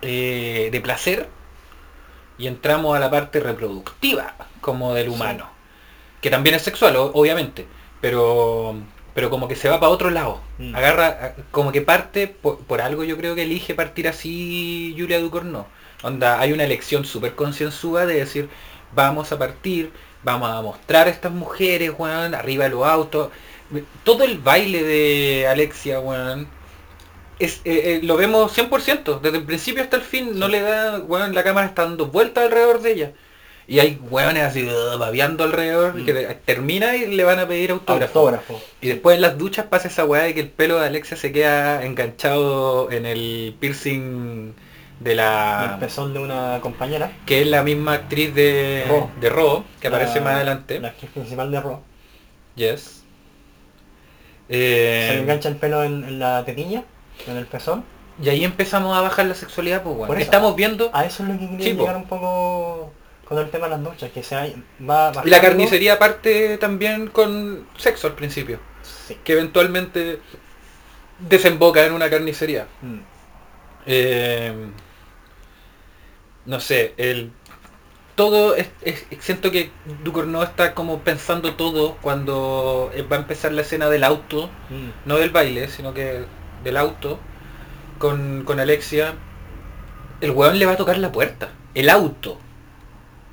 eh, de placer y entramos a la parte reproductiva como del Sí. humano, que también es sexual, obviamente, pero pero como que se va para otro lado. Mm. Agarra, como que parte, por, por algo yo creo que elige partir así Julia Ducournau. Onda, hay una elección súper concienzuda de decir, vamos a partir, vamos a mostrar a estas mujeres, weón, arriba de los autos, todo el baile de Alexia, weón, es, eh, eh, lo vemos 100%, desde el principio hasta el fin, no le da, weón, la cámara está dando vueltas alrededor de ella. Y hay weones así uh, babeando alrededor que Mm. termina y le van a pedir autógrafo. Autógrafo. Y después en las duchas pasa esa weá de que el pelo de Alexia se queda enganchado en el piercing de El la... pezón de una compañera. que es la misma actriz de Ro. de Ro, que aparece La- más adelante. La actriz principal de Raw. Yes. Se le Eh, engancha el pelo en, en la tetilla, en el pezón. y ahí empezamos a bajar la sexualidad, pues eso- Estamos viendo A eso es lo que quería Sí, po. llegar un poco con el tema de las duchas, que se hay- va la bajando- carnicería parte también con sexo al principio, Sí. que eventualmente desemboca en una carnicería. Mm. Eh, no sé, el todo es, es- siento que Ducournau está como pensando todo cuando eh, va a empezar la escena del auto, Mm. no del baile, sino que del auto con, con Alexia. El weón le va a tocar la puerta, el auto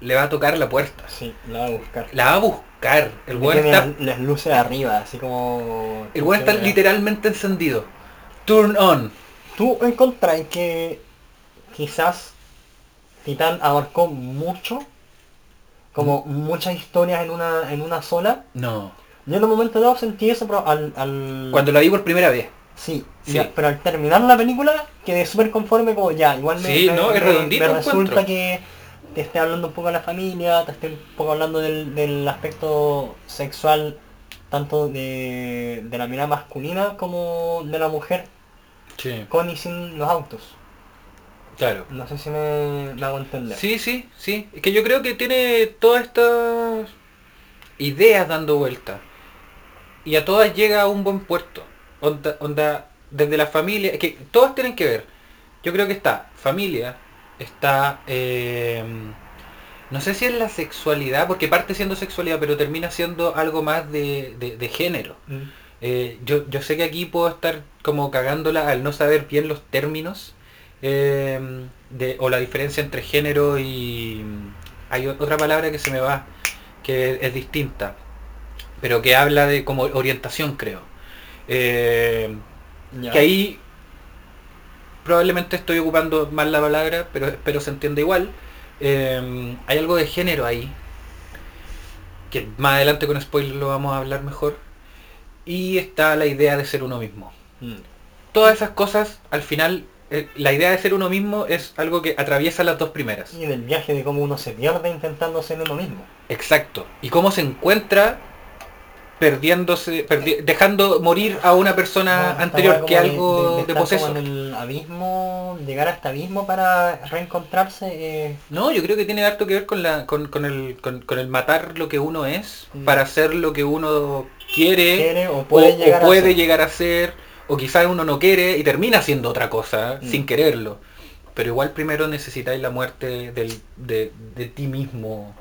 le va a tocar la puerta, Sí, la va a buscar. la va a buscar. El weón está, las- las luces arriba, así como... el weón está literalmente encendido. Turn on. ¿Tú encontrás que quizás Titán abarcó mucho? Como Mm. muchas historias en una, en una sola. No. Yo en un momento dado sentí eso, pero al... al... Cuando la vi por primera vez. Sí, Sí. ya, pero al terminar la película quedé súper conforme como ya, igual me, Sí, me- no, es me- redondito me encuentro. resulta que te esté hablando un poco de la familia, te esté un poco hablando del, del aspecto sexual tanto de, de la mirada masculina como de la mujer Sí. con y sin los autos. Claro. No sé si me, me hago entender. Sí, sí, sí. Es que yo creo que tiene todas estas ideas dando vuelta. Y a todas llega a un buen puerto. Onda, onda desde la familia, es que todas tienen que ver. Yo creo que está familia, está... eh, no sé si es la sexualidad, porque parte siendo sexualidad, pero termina siendo algo más de, de- de género. Mm. Eh, yo, yo sé que aquí puedo estar como cagándola al no saber bien los términos eh, de, o la diferencia entre género y... Hay otra palabra que se me va, que es distinta, pero que habla de como orientación, creo. Eh, Ya. que ahí probablemente estoy ocupando mal la palabra, pero espero se entienda igual. Eh, hay algo de género ahí, que más adelante con spoiler lo vamos a hablar mejor. Y está la idea de ser uno mismo. Mm. Todas esas cosas, al final, la idea de ser uno mismo es algo que atraviesa las dos primeras. Y del viaje de cómo uno se pierde intentando ser uno mismo. Exacto. Y cómo se encuentra perdiéndose, perdi- dejando morir a una persona No, anterior que algo de, de estar poseso. como en el abismo, llegar a este abismo para reencontrarse. eh, No, yo creo que tiene harto que ver con la, con, con el, con, con el matar lo que uno es Mm. para hacer lo que uno quiere, quiere o puede o llegar puede a ser. llegar a ser, o quizás uno no quiere y termina siendo otra cosa Mm. sin quererlo. Pero igual primero necesitáis la muerte del, de, de ti mismo,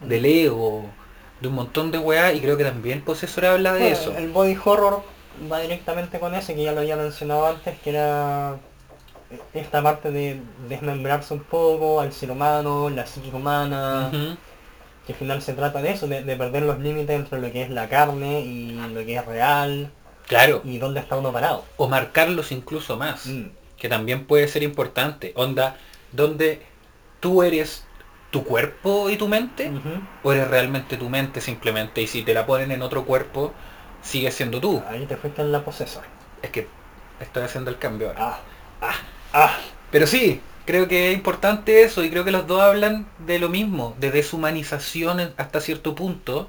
Mm. del ego, de un montón de weá y creo que también Possessor habla de Bueno, eso. El body horror va directamente con ese, que ya lo había mencionado antes, que era esta parte de desmembrarse un poco al ser humano, la psique humana, que al final se trata de eso, de, de perder los límites entre lo que es la carne y lo que es real, Claro. y dónde está uno parado. O marcarlos incluso más. Mm. que también puede ser importante. Onda, donde tú eres tu cuerpo y tu mente, o eres realmente tu mente simplemente, y si te la ponen en otro cuerpo, sigues siendo tú. Ahí te fuiste en la posesor. Es que estoy haciendo el cambio ahora. Ah, ah, ah. Pero sí, creo que es importante eso, y creo que los dos hablan de lo mismo, de deshumanización hasta cierto punto.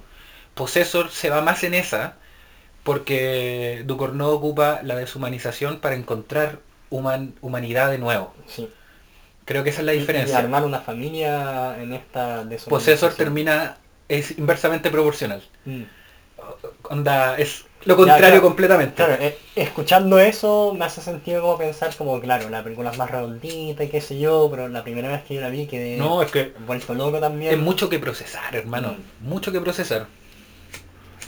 Possessor se va más en esa, porque Ducournau ocupa la deshumanización para encontrar human- humanidad de nuevo. Sí. Creo que esa es la Y- Y diferencia. armar una familia en esta deshumanización. Possessor termina, es inversamente proporcional. Mm. Onda, es lo contrario claro, completamente. Claro, eh, escuchando eso me hace sentido como pensar como, claro, la película es más redondita y qué sé yo, pero la primera vez que yo la vi quedé No, es que vuelto loco también. es mucho que procesar, hermano. Mucho que procesar.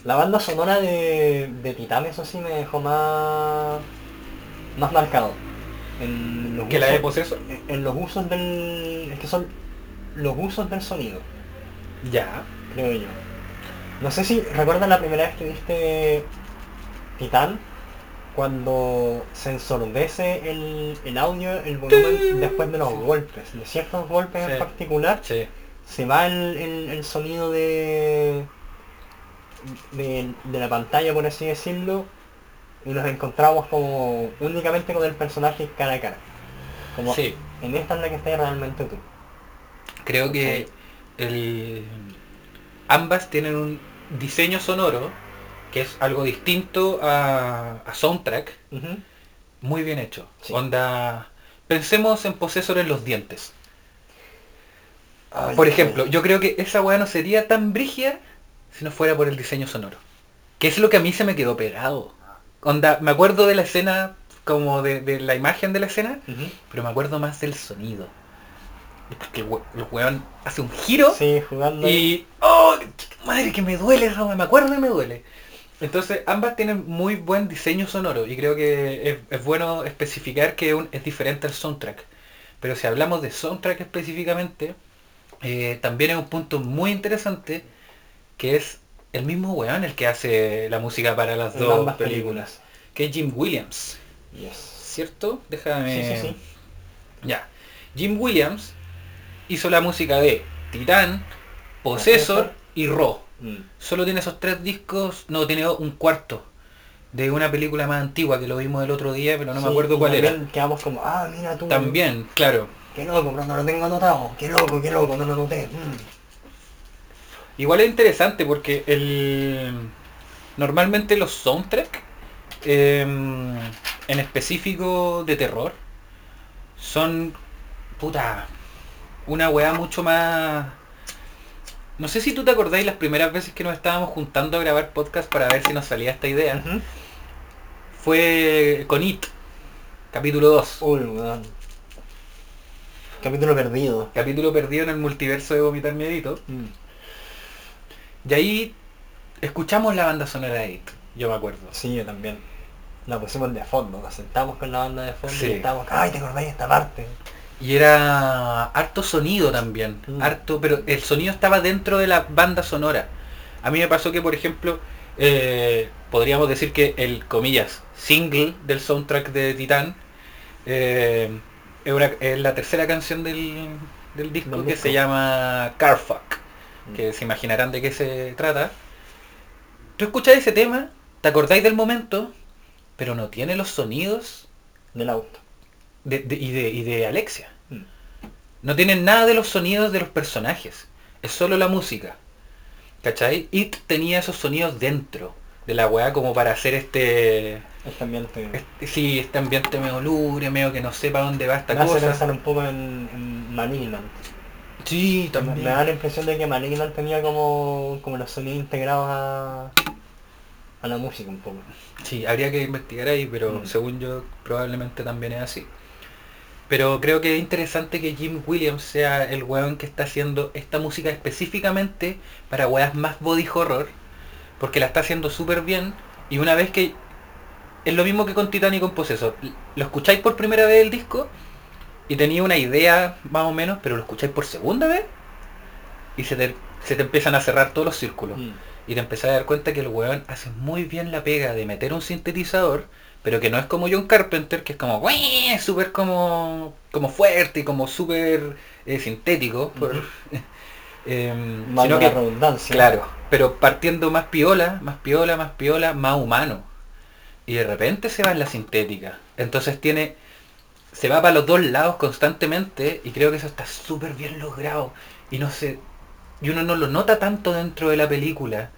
La banda sonora de, de Titán, eso sí me dejó más, más marcado. En los Que la de usos- Possessor. en- en los usos del... Es que son los usos del sonido, Ya. creo yo. No sé si recuerdas la primera vez que viste Titán, cuando se ensordece el, el audio, el volumen después de los golpes, de ciertos golpes Sí. en particular, se va el, el- el sonido de, de de la pantalla, por así decirlo, y nos encontramos como únicamente con el personaje cara a cara. Como Sí. en esta es la que estás realmente tú. Creo que el... ambas tienen un diseño sonoro que es algo distinto a, a soundtrack, muy bien hecho. Sí. Onda, pensemos en Possessor en los dientes. Ay, Por ay. ejemplo, yo creo que esa weá no sería tan brígida si no fuera por el diseño sonoro. Que es lo que a mí se me quedó pegado. Onda, me acuerdo de la escena, como de, de la imagen de la escena, pero me acuerdo más del sonido. Porque el el weón hace un giro Sí, jugando. ahí. y... ¡Oh! Madre, que me duele, Roma, me acuerdo y me duele. Entonces, ambas tienen muy buen diseño sonoro y creo que es, es bueno especificar que un- es diferente al soundtrack. Pero si hablamos de soundtrack específicamente, eh, también es un punto muy interesante que es el mismo weón el que hace la música para las En dos ambas películas, que es Jim Williams, Yes. ¿cierto? Déjame... Sí, sí, sí. Ya. Jim Williams hizo la música de Titán, Possessor y Raw. Mm. Solo tiene esos tres discos, no, tiene un cuarto de una película más antigua que lo vimos el otro día, pero no me acuerdo cuál era. Quedamos como, ah, mira tú. También, claro. Qué loco, pero no lo tengo anotado. Qué loco, qué loco, no lo anoté. Mm. Igual es interesante porque el normalmente los soundtrack eh, en específico de terror son puta una weá mucho más no sé si tú te acordáis las primeras veces que nos estábamos juntando a grabar podcast para ver si nos salía esta idea fue con It capítulo 2 Uy, weón. Capítulo perdido. capítulo perdido en el multiverso de vomitar miedito Mm. Y ahí escuchamos la banda sonora de It yo me acuerdo Sí, yo también. La pusimos de fondo, nos sentamos con la banda de fondo Sí. y estábamos, ay, ¿te acordáis de esta parte? Y era harto sonido también, Mm. harto, pero el sonido estaba dentro de la banda sonora. A mí me pasó que, por ejemplo, eh, podríamos decir que el, comillas, single del soundtrack de Titán eh, es, una- es la tercera canción del, del disco que disco. se llama Carfuck. Que se imaginarán de qué se trata. Tú escuchás ese tema, te acordáis del momento, pero no tiene los sonidos Del auto. de- de- y, de, y de Alexia. Mm. No tienen nada de los sonidos de los personajes. Es solo la música. ¿Cachai? It tenía esos sonidos dentro de la weá como para hacer este... Este ambiente. este sí, este ambiente medio lúgubre, medio que no sepa dónde va esta me hace cosa. pensar un poco en, en. Sí, también. me da la impresión de que Malignant tenía como, como los sonidos integrados a, a la música un poco. Sí, habría que investigar ahí, pero Mm. según yo probablemente también es así. Pero creo que es interesante que Jim Williams sea el weón que está haciendo esta música específicamente para weas más body horror, porque la está haciendo súper bien, y una vez que... Es lo mismo que con Titan y con Possessor. Lo escucháis por primera vez el disco, y tenía una idea más o menos, pero lo escucháis por segunda vez, y se te, se te empiezan a cerrar todos los círculos. Mm. Y te empezás a dar cuenta que el weón hace muy bien la pega de meter un sintetizador, pero que no es como John Carpenter, que es como súper como, como fuerte y como súper eh, sintético. por- (laughs) sino la que, redundancia. claro, pero partiendo más piola, más piola, más piola, más humano. Y de repente se va en la sintética. Entonces tiene, se va para los dos lados constantemente y creo que eso está súper bien logrado. Y no sé, y uno no lo nota tanto dentro de la película.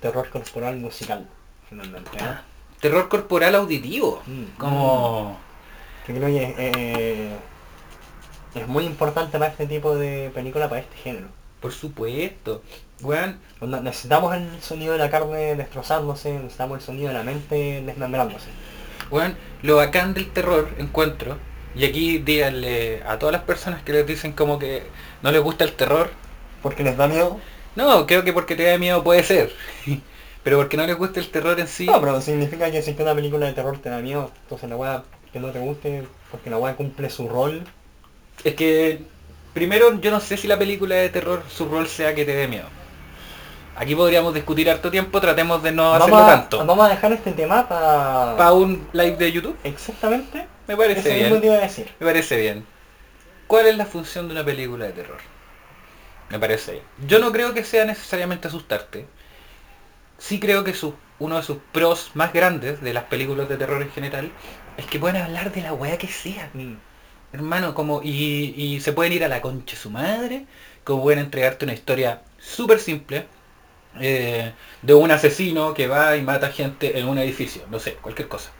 Terror corporal musical, finalmente. ¿eh? Puta, Terror corporal auditivo. Mm. Como... Yo creo que eh, es muy importante para este tipo de película, para este género. Por supuesto. Onda, Necesitamos el sonido de la carne destrozándose, necesitamos el sonido de la mente desmembrándose. weón, lo bacán del terror encuentro. Y aquí díganle a todas las personas que les dicen como que no les gusta el terror. Porque les da miedo. No, creo que porque te da miedo puede ser. (laughs) Pero porque no les gusta el terror en sí. No, pero significa que si una película de terror te da miedo, entonces la weá que no te guste, porque la weá cumple su rol. Es que primero yo no sé si la película de terror su rol sea que te dé miedo. Aquí podríamos discutir harto tiempo, tratemos de no vamos, hacerlo a, tanto. vamos a dejar este tema para... Para un live de YouTube, Exactamente. Me parece Ese mismo te bien. iba a decir. Me parece bien. ¿Cuál es la función de una película de terror? Me parece bien. Yo no creo que sea necesariamente asustarte. Sí creo que su, uno de sus pros más grandes de las películas de terror en general es que pueden hablar de la weá que sea. Mm. Hermano, como y, y se pueden ir a la concha de su madre, como pueden entregarte una historia súper simple eh, de un asesino que va y mata gente en un edificio, no sé, cualquier cosa,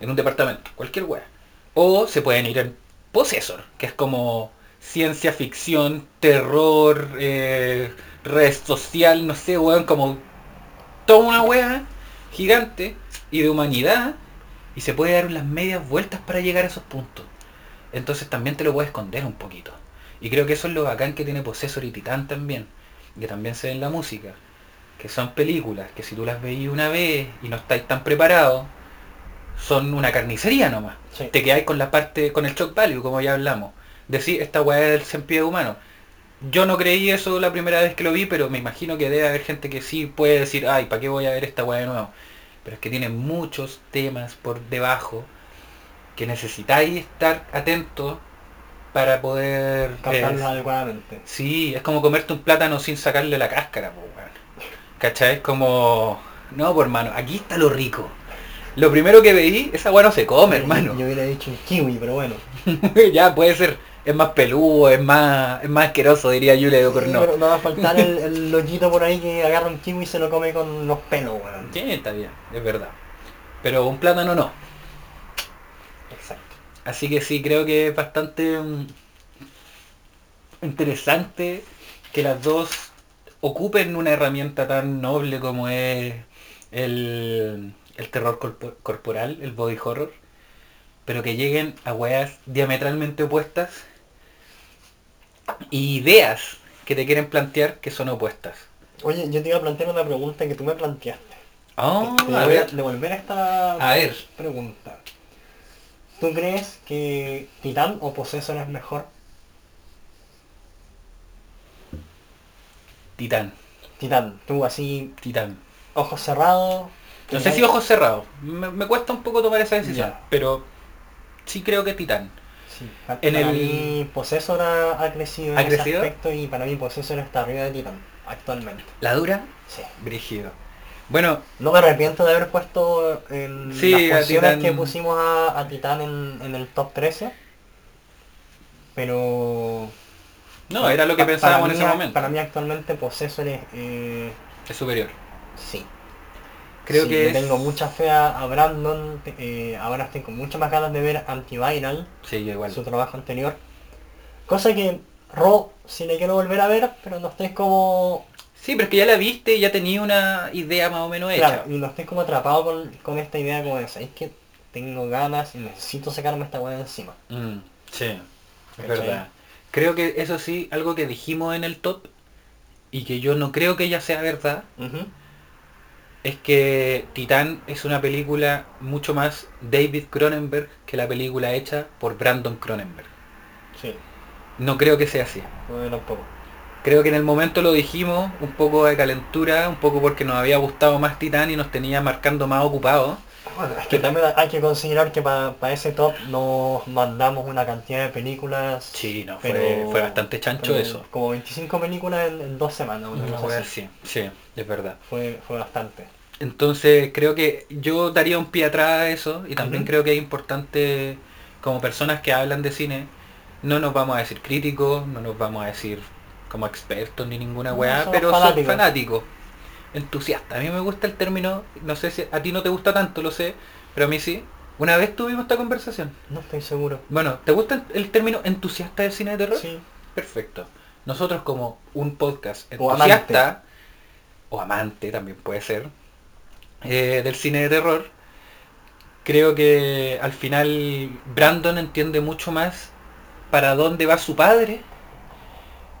en un departamento, cualquier wea. O se pueden ir en Possessor, que es como ciencia ficción, terror, eh, red social, no sé, weón, como toda una wea gigante y de humanidad y se puede dar unas medias vueltas para llegar a esos puntos. Entonces también te lo puedes esconder un poquito. Y creo que eso es lo bacán que tiene Possessor y Titán también. Que también se ve en la música. Que son películas que si tú las veis una vez y no estáis tan preparados, son una carnicería nomás. Sí. Te quedáis con la parte, con el shock value, como ya hablamos. Decir, esta weá es del cien humano. Yo no creí eso la primera vez que lo vi, pero me imagino que debe haber gente que sí puede decir, ay, ¿para qué voy a ver esta weá de nuevo? Pero es que tiene muchos temas por debajo que necesitáis estar atentos para poder... Captarlos eh, adecuadamente. Sí, es como comerte un plátano sin sacarle la cáscara, po, weón. ¿Cachai? Es como... No, por hermano, aquí está lo rico. Lo primero que veí, esa weá no se come, hermano. Yo hubiera dicho un kiwi, pero bueno. (laughs) ya, puede ser. Es más peludo, es más, es más asqueroso, diría Julia de Sí, Ocorno. pero no va a (laughs) faltar el, el loquito por ahí que agarra un kiwi y se lo come con los pelos, weón. Sí, está bien, es verdad. Pero un plátano no. Exacto. Así que sí, creo que es bastante mm, interesante que las dos ocupen una herramienta tan noble como es el, el terror corpo- corporal, el body horror, pero que lleguen a weas diametralmente opuestas y ideas que te quieren plantear que son opuestas. Oye, yo te iba a plantear una pregunta que tú me planteaste. Oh, Te a ver. devolver esta A ver. pregunta. ¿Tú crees que Titán o Possessor es mejor? Titán, Titán, tú así, titán. ojos cerrados. No sé si ojos cerrados. Me, me cuesta un poco tomar esa decisión, Ya. pero sí creo que titán. Sí, pa- En para el- mí Possessor ha, ha crecido ¿Ha en ese crecido? aspecto y para mí Possessor está arriba de Titán, actualmente. La dura, Sí. brígido. Bueno, No me arrepiento de haber puesto en Sí, las posiciones que pusimos a, a Titán en, en el top 13. Pero... no, era lo que pensábamos para en ese momento. Para mí actualmente Possessor es... eh, Es superior. sí. Creo Sí, que es... tengo mucha fe a, a Brandon. eh, ahora estoy con muchas más ganas de ver Antiviral, Sí, igual. su trabajo anterior. Cosa que Ro, si le quiero volver a ver, pero no estoy como... Sí, pero es que ya la viste y ya tenía una idea más o menos hecha. Claro, y no estoy como atrapado con, con esta idea como de, ¿sabéis que tengo ganas y necesito sacarme esta weá encima? Mm, sí, es verdad. Creo que eso sí, algo que dijimos en el top y que yo no creo que ya sea verdad. Es que Titán es una película mucho más David Cronenberg que la película hecha por Brandon Cronenberg. Sí, No creo que sea así. no tampoco. Creo que en el momento lo dijimos, un poco de calentura, un poco porque nos había gustado más Titán y nos tenía marcando más ocupados. Bueno, es que también hay que considerar que para ese top nos mandamos una cantidad de películas. Sí, no, fue, pero- fue bastante chancho pero eso. Como 25 películas en, en dos semanas. una cosa así. así, sí, es verdad. Fue, fue bastante. Entonces creo que yo daría un pie atrás a eso y también creo que es importante como personas que hablan de cine, no nos vamos a decir críticos, no nos vamos a decir como expertos ni ninguna No, weá, pero fanáticos. son fanáticos, entusiastas. A mí me gusta el término, no sé si a ti no te gusta tanto, lo sé, pero a mí sí. Una vez tuvimos esta conversación. No estoy seguro. Bueno, ¿te gusta el, el término entusiasta del cine de terror? Sí. Perfecto. Nosotros como un podcast O entusiasta, o amante también puede ser, eh, del cine de terror, creo que al final Brandon entiende mucho más para dónde va su padre,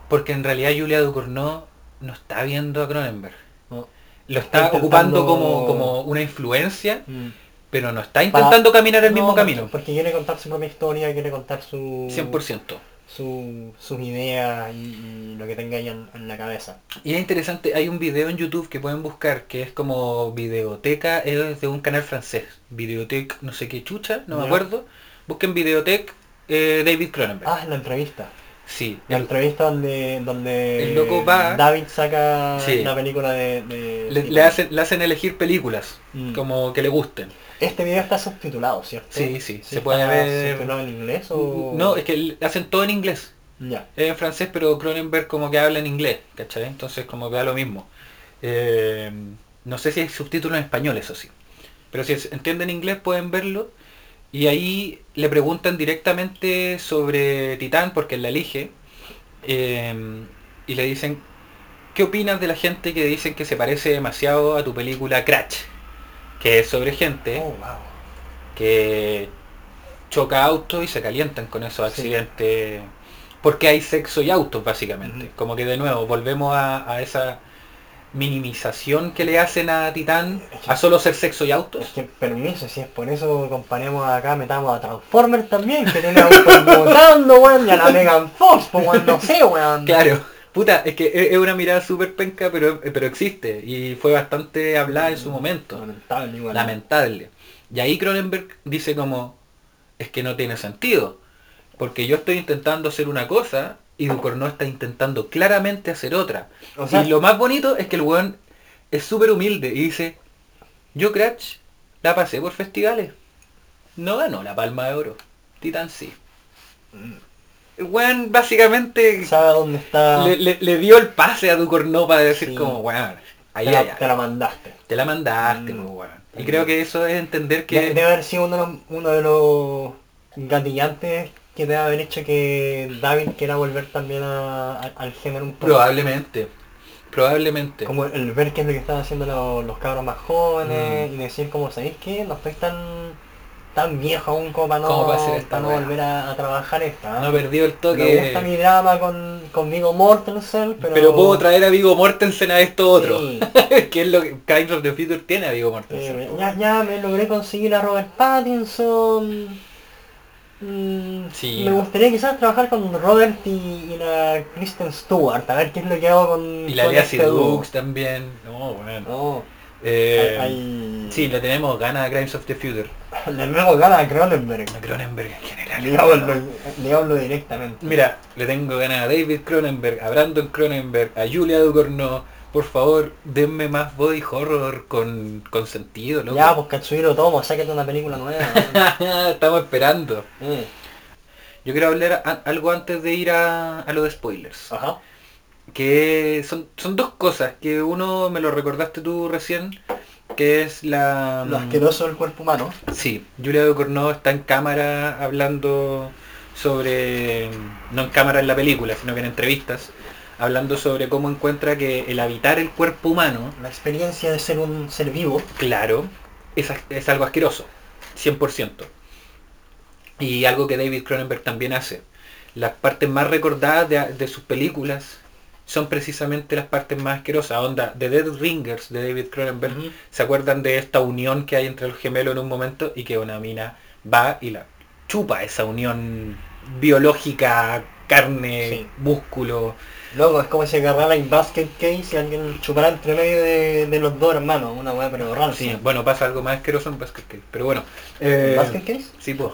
porque en realidad Julia Ducournau no está viendo a Cronenberg. Lo está ocupando como, como una influencia, Mm. pero no está intentando caminar el No, mismo porque- camino. Porque quiere contar su propia historia, quiere contar su... 100%. su- sus ideas y, y lo que tenga ahí en, en la cabeza. Y es interesante, hay un video en YouTube que pueden buscar que es como videoteca, es de un canal francés, videoteca no sé qué chucha, no me acuerdo. Busquen videoteca eh, David Cronenberg. Ah, la entrevista. Sí, La el- entrevista donde, donde El loco va- David saca Sí. la película de... de- le, le hacen, le hacen elegir películas Mm. como que le gusten. Este video está subtitulado, ¿cierto? Sí, sí, se puede ver- subtitulado en inglés o...? No, es que le- hacen todo en inglés. Ya. Es en francés, pero Cronenberg como que habla en inglés, ¿cachai? Entonces como que da lo mismo. Eh, no sé si hay subtítulos en español, eso sí. Pero si entienden inglés pueden verlo. Y ahí le preguntan directamente sobre Titán, porque él la elige. eh, y le dicen, ¿qué opinas de la gente que dicen que se parece demasiado a tu película Crash? Que es sobre gente Oh, wow. que choca autos y se calientan con esos Sí. accidentes. Porque hay sexo y autos, básicamente. Como que de nuevo, volvemos a, a esa minimización que le hacen a Titán a solo ser sexo y Es autos. que permiso, si es por eso comparemos acá, metamos a Transformers también, que tiene votando, (laughs) weón, y a la Megan Fox, pues weón, no sé, weón. Claro, puta, es que es es una mirada súper penca, pero, pero existe. Y fue bastante hablada en su momento. Lamentable igual. Lamentable. Y ahí Cronenberg dice como, es que no tiene sentido. Porque yo estoy intentando hacer una cosa y Ducornó está intentando claramente hacer otra. O sea- y lo más bonito es que el weón es súper humilde y dice, yo Crash la pasé por festivales. No ganó la palma de oro. Titan sí. El weón básicamente Sabe dónde está. le, le- le dio el pase a Ducornó para decir Sí. como, weón, ahí, te, la, te la mandaste. te la mandaste, Mm. pues, weón. Y creo que eso es entender De- que... Debe haber sido uno de los, uno de los gatillantes que debe haber hecho que David quiera volver también a- a- al género un poco. Probablemente. Probablemente. Como el ver qué es lo que están haciendo los, los cabros más jóvenes y decir como, ¿sabéis qué? No estoy tan tan viejo aún como para no, para esta no volver a, a trabajar esta. No perdió el Me toque. gusta mi drama con, con Viggo Mortensen, pero... pero... puedo traer a Vigo Mortensen a esto otro. Sí. (laughs) que es lo que Kind of the Future tiene a Vigo Mortensen. Eh, ya, ya me logré conseguir a Robert Pattinson. Mm, Sí. Me gustaría quizás trabajar con Robert y, y la Kristen Stewart, a ver qué es lo que hago con, y la Lea este. Seydoux también. No, bueno. No, Eh, hay- Sí, le tenemos ganas a Crimes of the Future. le tengo ganas a Cronenberg. A Cronenberg en general. Le hablo, le hablo directamente. Mira, le tengo ganas a David Cronenberg, a Brandon Cronenberg, a Julia Ducournau. Por favor, denme más body horror con, con sentido, loco. ya, pues Katsuhiro Tomo, sáquete una película nueva. (laughs) Estamos esperando. Eh, Yo quiero hablar a- algo antes de ir a, a los spoilers. Ajá. Que son, son dos cosas, que uno me lo recordaste tú recién, que es la... Lo asqueroso del cuerpo humano. Sí, Julia Ducournau está en cámara hablando sobre, no en cámara en la película, sino que en entrevistas, hablando sobre cómo encuentra que el habitar el cuerpo humano, La experiencia de ser un ser vivo. claro, es, es algo asqueroso, 100%. Y algo que David Cronenberg también hace. Las partes más recordadas de, de sus películas son precisamente las partes más asquerosas. Onda, de Dead Ringers de David Cronenberg. ¿se acuerdan de esta unión que hay entre los gemelos en un momento y que una mina va y la chupa esa unión biológica, carne, Sí. músculo? Loco, es como si agarrara en basket case y alguien chupara entre medio de, de los dos hermanos. Una weá pero rara. Sí, bueno, pasa algo más asqueroso en Basket Case, pero bueno. ¿En eh, basket case? sí, pues.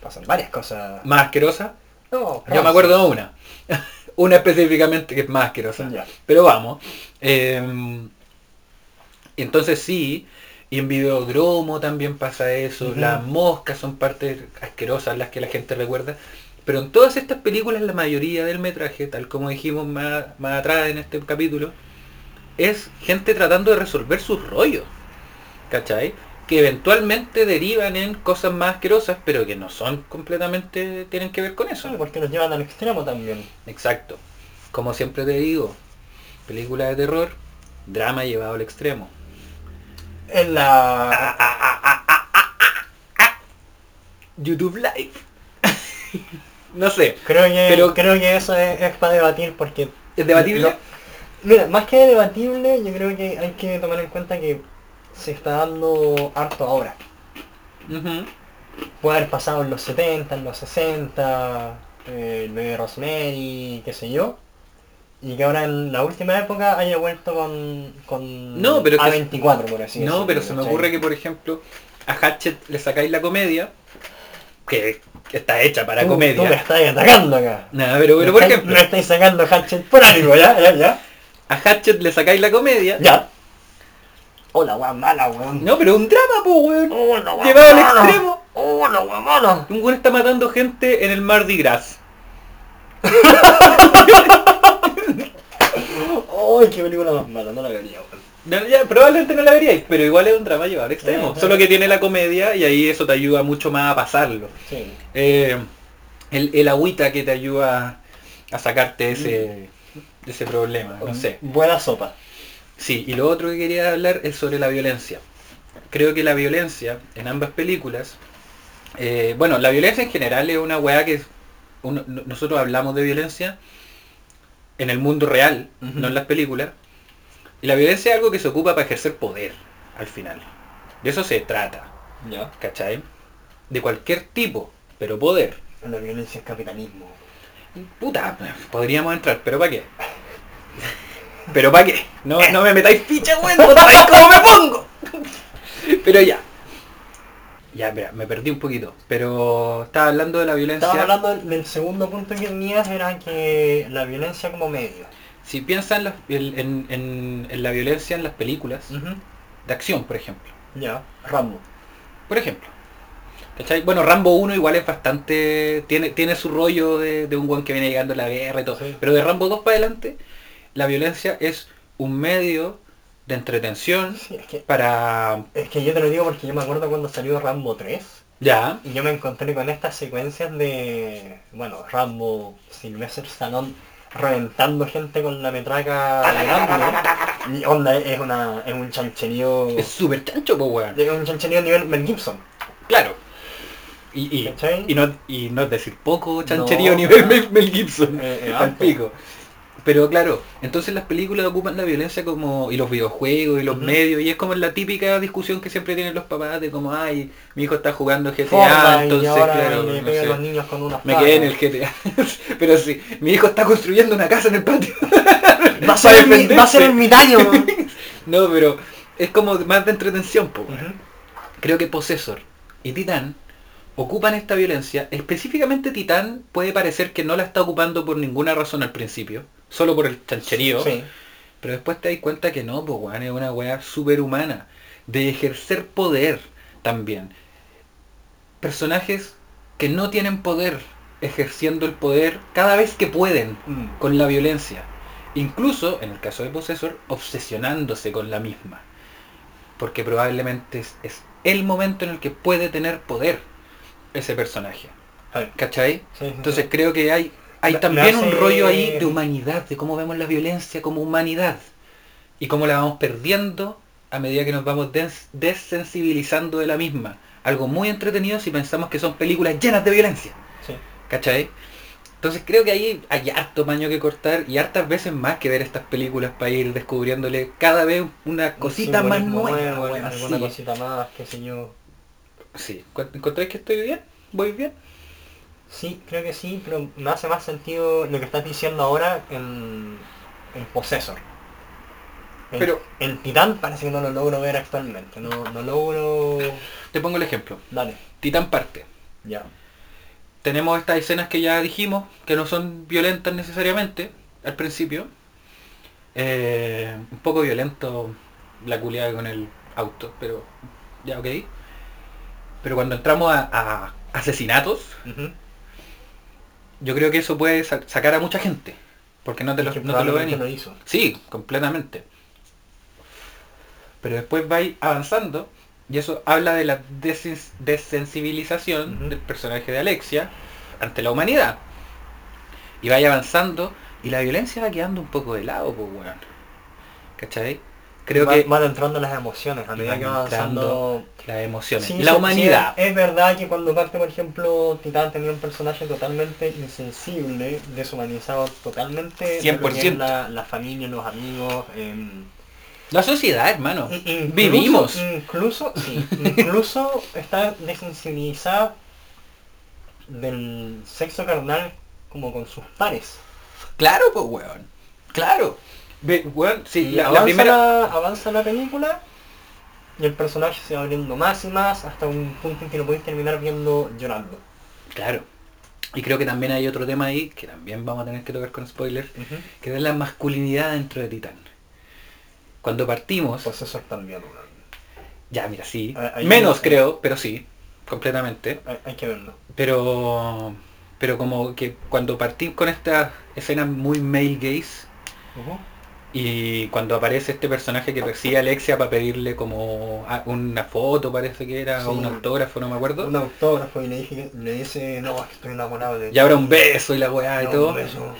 Pasan varias cosas. Más asquerosa, No, Yo me acuerdo de una. (laughs) una específicamente que es más asquerosa. Ya. Pero vamos. eh, entonces sí, y en Videodromo también pasa eso. Las moscas son partes asquerosas las que la gente recuerda. Pero en todas estas películas la mayoría del metraje, tal como dijimos más, más atrás en este capítulo, es gente tratando de resolver sus rollos. ¿Cachai? Que eventualmente derivan en cosas más asquerosas, pero que no son completamente, tienen que ver con eso. Porque nos llevan al extremo también. Exacto. Como siempre te digo, película de terror, drama llevado al extremo. En la... YouTube Live. (laughs) no sé, Creo que, Pero- creo que eso es, es para debatir porque... ¿es debatible? Lo- mira, más que debatible, yo creo que hay que tomar en cuenta que se está dando harto ahora. Puede haber pasado en los 70, en los 60, eh, el bebé Rosemary, qué sé yo. Y que ahora en la última época haya vuelto con, con No, pero que- A24, por así no, pero se me ocurre que, por ejemplo, a Hatchet le sacáis la comedia, que que está hecha para Tú- comedia. Tú me estás atacando acá. Nada, pero, pero por estáis- ejemplo, Me estáis sacando Hatchet por algo, ya, ya, ya. a Hatchet le sacáis la comedia. Ya. Hola, weón mala, weón. No, pero un drama, po, weón. Hola, weón Llevado al extremo. Hola, weón mala. Un weón está matando gente en el Mardi Gras. (laughs) Ay, qué película más mala, no la vería. No, ya, probablemente no la veríais, pero igual es un drama llevado al extremo. Solo que tiene la comedia y ahí eso te ayuda mucho más a pasarlo. Sí. Eh, el, el agüita que te ayuda a sacarte ese, Mm. ese problema, no sé. Buena sopa. Sí, y lo otro que quería hablar es sobre la violencia. Creo que la violencia en ambas películas, eh, bueno, la violencia en general es una weá que uno- nosotros hablamos de violencia en el mundo real, no en las películas. Y la violencia es algo que se ocupa para ejercer poder, al final. De eso se trata, Ya. ¿cachai? De cualquier tipo, pero poder. La violencia es capitalismo. Puta, podríamos entrar, pero ¿para qué? ¿Pero para qué? No, no me metáis ficha, weón, no sabéis cómo me pongo. Pero ya. Ya, mira, me perdí un poquito. Pero estaba hablando de la violencia. Estaba hablando del, del segundo punto que tenías, era que la violencia como medio. Si piensas en, en- en- en- en la violencia en las películas, de acción, por ejemplo. Ya. Rambo. Por ejemplo. ¿Cachai? Bueno, Rambo 1 igual es bastante... Tiene, tiene su rollo de, de un buen que viene llegando a la guerra y todo. Sí. Pero de Rambo 2 para adelante, la violencia es un medio de entretención Sí, es que, para... es que yo te lo digo porque yo me acuerdo cuando salió Rambo 3 Ya. y yo me encontré con estas secuencias de, bueno, Rambo, Sylvester Stallone reventando gente con la metraca Rambo. Y onda, es, una, es un chancherío... Es súper chancho, pues, weón. Es un chancherío nivel Mel Gibson. Claro. Y, y, no, y no es decir poco chancherío No. nivel Mel, Mel Gibson. Eh, eh, al pico. Pero claro, entonces las películas ocupan la violencia como, y los videojuegos y los medios, y es como la típica discusión que siempre tienen los papás de como, ay, mi hijo está jugando GTA, entonces y ahora claro, le no pegan sé, los niños con una me quedé en el GTA. (laughs) Pero sí, mi hijo está construyendo una casa en el patio. Va a ser, (laughs) ermi- va a ser ermitaño. (laughs) No, pero es como más de entretención, po. Creo que Possessor y Titán ocupan esta violencia. Específicamente Titán puede parecer que no la está ocupando por ninguna razón al principio, solo por el chancherío. Sí. Pero después te das cuenta que no, pues es una weá superhumana. De ejercer poder también. Personajes que no tienen poder, ejerciendo el poder cada vez que pueden Mm. con la violencia. Incluso, en el caso de Possessor, obsesionándose con la misma. Porque probablemente es, es el momento en el que puede tener poder ese personaje. ¿Cachai? Sí, sí, Entonces sí. creo que hay, hay también un rollo ahí de humanidad, de cómo vemos la violencia como humanidad. Y cómo la vamos perdiendo a medida que nos vamos des- desensibilizando de la misma. Algo muy entretenido si pensamos que son películas llenas de violencia. Sí. ¿Cachai? Entonces creo que ahí hay harto paño que cortar y hartas veces más que ver estas películas para ir descubriéndole cada vez una cosita más nueva. nuevo, weón, alguna sí. cosita más, qué sé yo. Sí. ¿Encontráis que estoy bien? ¿Voy bien? Sí, creo que sí, pero me hace más sentido lo que estás diciendo ahora en, en Possessor. El, Pero- el Titán parece que no lo logro ver actualmente. No, no logro... Te pongo el ejemplo. Dale, Titán parte. ya. Tenemos estas escenas que ya dijimos, que no son violentas necesariamente, al principio. Eh, un poco violento la culiada con el auto, pero ya ok. Pero cuando entramos a, a asesinatos. Yo creo que eso puede sa- sacar a mucha gente. Porque no te lo, no te lo ven. lo hizo. Sí, completamente. Pero después va avanzando y eso habla de la desen- desensibilización del personaje de Alexia ante la humanidad. Y va a ir avanzando y la violencia va quedando un poco de lado, pues weón. ¿Cachai? Creo Va- que van entrando las emociones a medida que va entrando avanzando. las emociones. Sí, la sí, humanidad. es verdad que cuando parte, por ejemplo, Titán tenía un personaje totalmente insensible, deshumanizado totalmente. de lo que es 100%. La, la familia, los amigos. em, La sociedad, hermano. Incluso- Vivimos. Incluso, sí, incluso (laughs) está desensibilizada del sexo carnal como con sus pares. Claro, pues weón. Claro. Weón, sí, la, la avanza, primera. la, avanza la película y el personaje se va abriendo más y más hasta un punto en que lo podéis terminar viendo llorando. Claro. Y creo que también hay otro tema ahí, que también vamos a tener que tocar con spoilers, que es la masculinidad dentro de Titán. Cuando partimos, Pues eso es también, ya mira, sí, menos no- creo, pero sí, completamente. Hay, hay que verlo. Pero pero como que cuando partimos con estas escenas muy male gaze, y cuando aparece este personaje que persigue a Alexia para pedirle como a- una foto, parece que era, o un autógrafo, no me acuerdo. Un autógrafo y le, dije, le dice, no, es que estoy enamorado de Y ahora un beso y la weá y todo. un beso.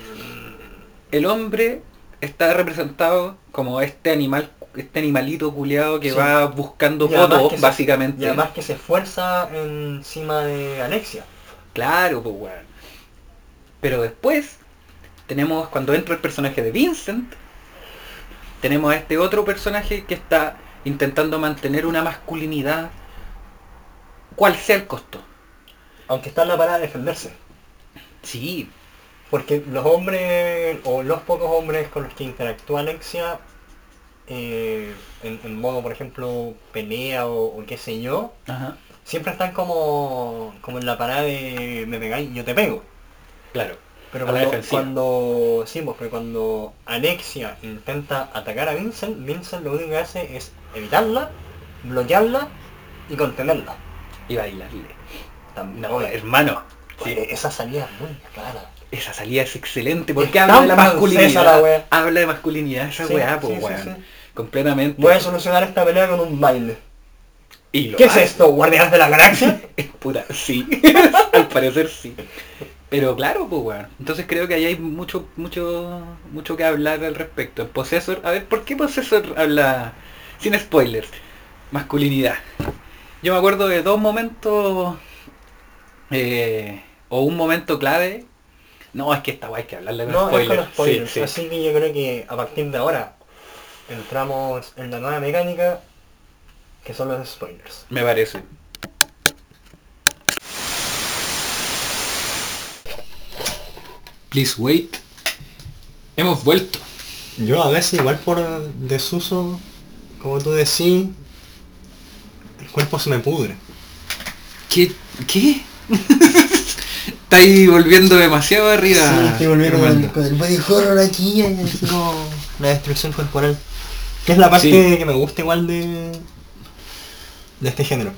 El hombre está representado como este animal, este animalito culeado que Sí. va buscando fotos, se- básicamente. Y además que se esfuerza encima de Alexia. Claro, pues weón. Pero después tenemos cuando entra el personaje de Vincent, tenemos a este otro personaje que está intentando mantener una masculinidad, cual sea el costo. Aunque está en la parada de defenderse. Sí, Porque los hombres, o los pocos hombres con los que interactúa Alexia, eh, en, en modo, por ejemplo, pelea o, o qué sé yo, ajá, siempre están como, como en la parada de me pegáis yo te pego. claro. Pero cuando, cuando, sí, pues, pero cuando Alexia intenta atacar a Vincent, Vincent lo único que hace es evitarla, bloquearla y contenerla. Y bailarle. También, No, hermano. sí, esa salida es muy clara. esa salida es excelente porque Es habla de la masculinidad. la habla de masculinidad esa Sí, weá, pues sí, weón. Completamente. Voy a solucionar esta pelea con un baile. Y lo ¿Qué es esto? ¿Guardianes de la Galaxia? (laughs) Puta, sí. (laughs) Al parecer sí. Pero claro, pues weón. Entonces creo que ahí hay mucho, mucho, mucho que hablar al respecto. En Possessor, a ver, ¿por qué Possessor habla sin spoilers? Masculinidad. Yo me acuerdo de dos momentos eh, o un momento clave. No, es que esta weá hay que hablarle con No, es spoilers. con spoilers. Sí, sí. Así que yo creo que a partir de ahora entramos en la nueva mecánica que son los spoilers. Me parece. Please wait. Hemos vuelto. Yo a veces igual por desuso, como tú decís, el cuerpo se me pudre. ¿Qué? ¿Qué? (laughs) Está ahí volviendo demasiado arriba. sí, estoy volviendo con con el body horror aquí, y así como la destrucción corporal. Que es la parte Sí. que me gusta igual de, de este género.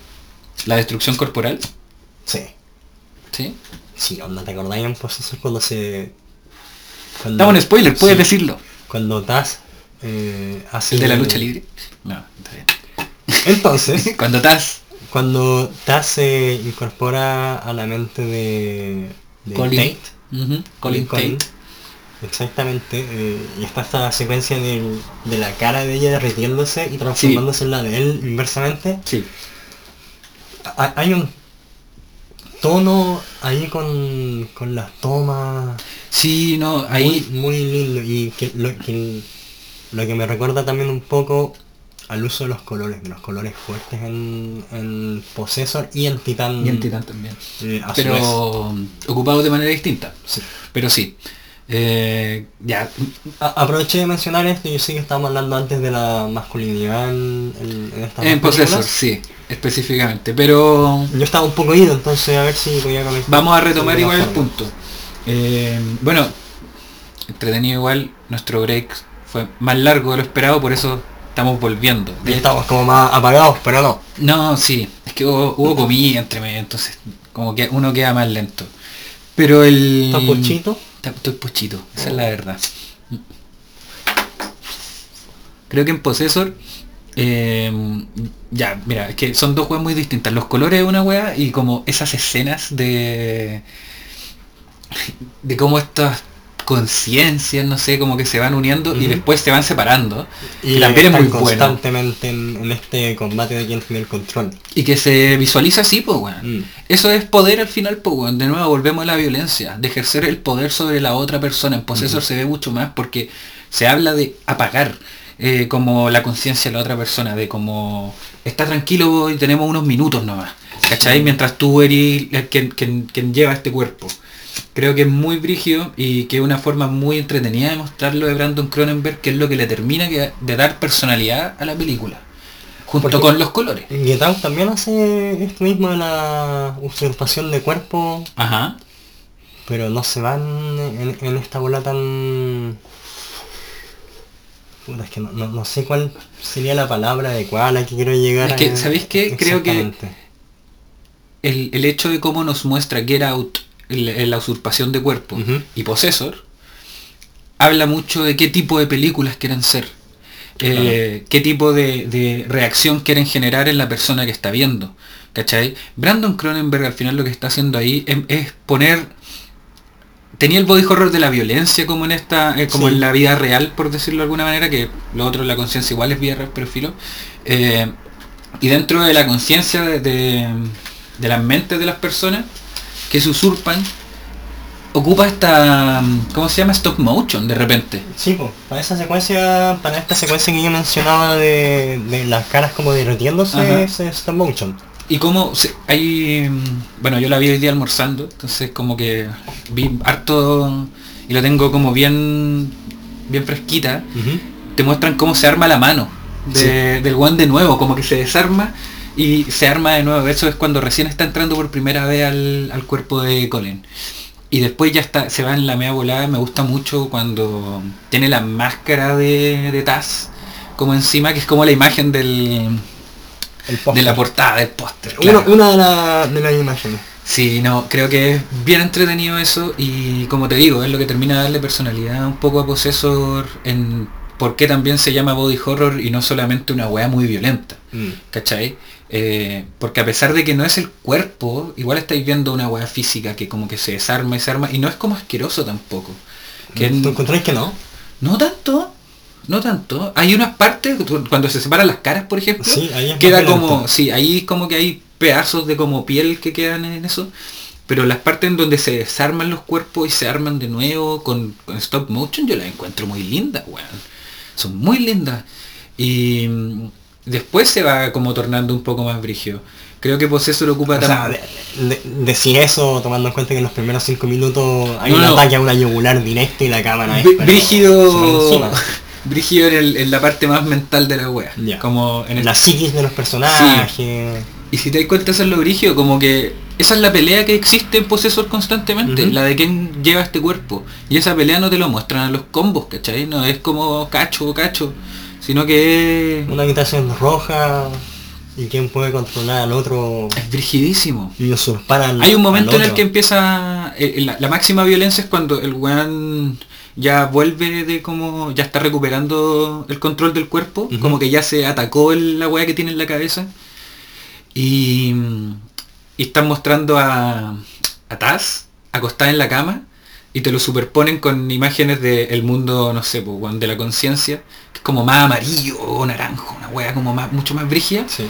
La destrucción corporal. Sí. Sí. Sí, onda, ¿te acordáis en Possessor cuando se... Cuando, Estamos en spoiler, puedes decirlo. Cuando Taz eh, hace... ¿El de la lucha libre? No, está bien. Entonces, (laughs) Cuando estás cuando Taz se incorpora a la mente de, de Colin, Tate, Colin Colin, Tate. Exactamente, eh, y está esta secuencia del- de la cara de ella derritiéndose y transformándose en la de él inversamente. Sí. Ha- Hay un tono ahí con, con las tomas Sí, no, ahí. muy lindo y que lo, que lo que me recuerda también un poco al uso de los colores, de los colores fuertes en, en Possessor y en Titán. Y en Titán también. eh. Pero ocupados de manera distinta. Sí. Pero sí. Eh, ya. A- aproveché de mencionar esto, yo sé que estábamos hablando antes de la masculinidad en, en, en Possessor, sí, específicamente. Pero Yo estaba un poco ido, entonces a ver si podía comentar. vamos a retomar de igual el punto. Eh, bueno, entretenido igual. Nuestro break fue más largo de lo esperado, por eso estamos volviendo. Y estamos como más apagados, pero no. No, sí, es que hubo, hubo comida entre medio, entonces como que uno queda más lento. Pero el... Está- Estoy pochito, esa es la verdad. Creo que en Possessor, eh, ya, mira, es que son dos juegos muy distintas. Los colores de una wea y como esas escenas de... de cómo estas conciencias, no sé, como que se van uniendo y después se van separando. Y que también es muy bueno. constantemente en, en este combate de quien tiene el control. Y que se visualiza así, pues, weón. Mm. Eso es poder al final, pues, weón. De nuevo, volvemos a la violencia. De ejercer el poder sobre la otra persona. En Possessor se ve mucho más porque se habla de apagar eh, como la conciencia de la otra persona. De como, está tranquilo y tenemos unos minutos nomás. ¿Cachai? Mientras tú eres quien- quien lleva este cuerpo. Creo que es muy brígido y que es una forma muy entretenida de mostrarlo de Brandon Cronenberg, que es lo que le termina de dar personalidad a la película. Junto Porque- con los colores. Get Out también hace esto mismo de la usurpación de cuerpo, Ajá. pero no se van en, en esta bola tan... Puta, es que no, no- no sé cuál sería la palabra adecuada a la que quiero llegar. Es que, a- ¿sabéis qué? Creo que-. El, el hecho de cómo nos muestra Get Out, el- el- la usurpación de cuerpo, y Possessor, habla mucho de qué tipo de películas quieren ser. eh, qué tipo de, de reacción quieren generar en la persona que está viendo. ¿Cachai? Brandon Cronenberg al final lo que está haciendo ahí es, es poner. Tenía el body horror de la violencia como en esta. eh, como Sí. en la vida real, por decirlo de alguna manera, que lo otro la conciencia igual es vida real, pero filo. Eh, y dentro de la conciencia de, de, de las mentes de las personas que se usurpan, ocupa esta. ¿Cómo se llama? Stop motion de repente. Sí, pues, para esa secuencia, para esta secuencia que yo mencionaba de, de las caras como derritiéndose, es stop motion. Y como hay, mm, bueno, yo la vi hoy día almorzando, entonces como que vi harto y lo tengo como bien, bien fresquita. Te muestran cómo se arma la mano de- del guan de nuevo, como que se desarma y se arma de nuevo. Eso es cuando recién está entrando por primera vez al, al cuerpo de Colin. Y después ya está, se va en la media volada. Me gusta mucho cuando tiene la máscara de, de Taz como encima, que es como la imagen del, El de la portada del póster. Una, claro. una de, la- de las imágenes. Sí, no, creo que es bien entretenido eso y como te digo, es lo que termina de darle personalidad un poco a Possessor en por qué también se llama body horror y no solamente una weá muy violenta, ¿cachai? Eh, porque a pesar de que no es el cuerpo, igual estáis viendo una weá física que como que se desarma y se arma y no es como asqueroso tampoco. Que ¿Tú encontráis que no? no tanto, no tanto. Hay unas partes, cuando se separan las caras, por ejemplo, Sí, queda como, sí, ahí como que hay pedazos de como piel que quedan en eso. Pero las partes en donde se desarman los cuerpos y se arman de nuevo con, con stop motion, yo las encuentro muy lindas, weón. Son muy lindas. Y mm, después se va como tornando un poco más brigio. Creo que Possessor ocupa O sea, de- de- decir eso tomando en cuenta que en los primeros cinco minutos hay No, un no. ataque a una yugular directa y la cámara es Brígido, (laughs) brígido en, el- en la parte más mental de la wea. Como en el la psiquis de los personajes. Y si te das cuenta eso es lo brígido, como que esa es la pelea que existe en Possessor constantemente, la de quién lleva este cuerpo. Y esa pelea no te lo muestran a los combos, ¿cachai? No es como cacho o cacho, sino que es, Una habitación roja y quién puede controlar al otro es brigidísimo. y usurpar al Hay un momento al en el que empieza, eh, la, la máxima violencia es cuando el weón ya vuelve de como, ya está recuperando el control del cuerpo, como que ya se atacó el- la weá que tiene en la cabeza. Y, y están mostrando a, a Taz acostada en la cama y te lo superponen con imágenes del mundo, no sé, de la conciencia, como más amarillo o naranjo, una weá como más, mucho más brígida. Sí.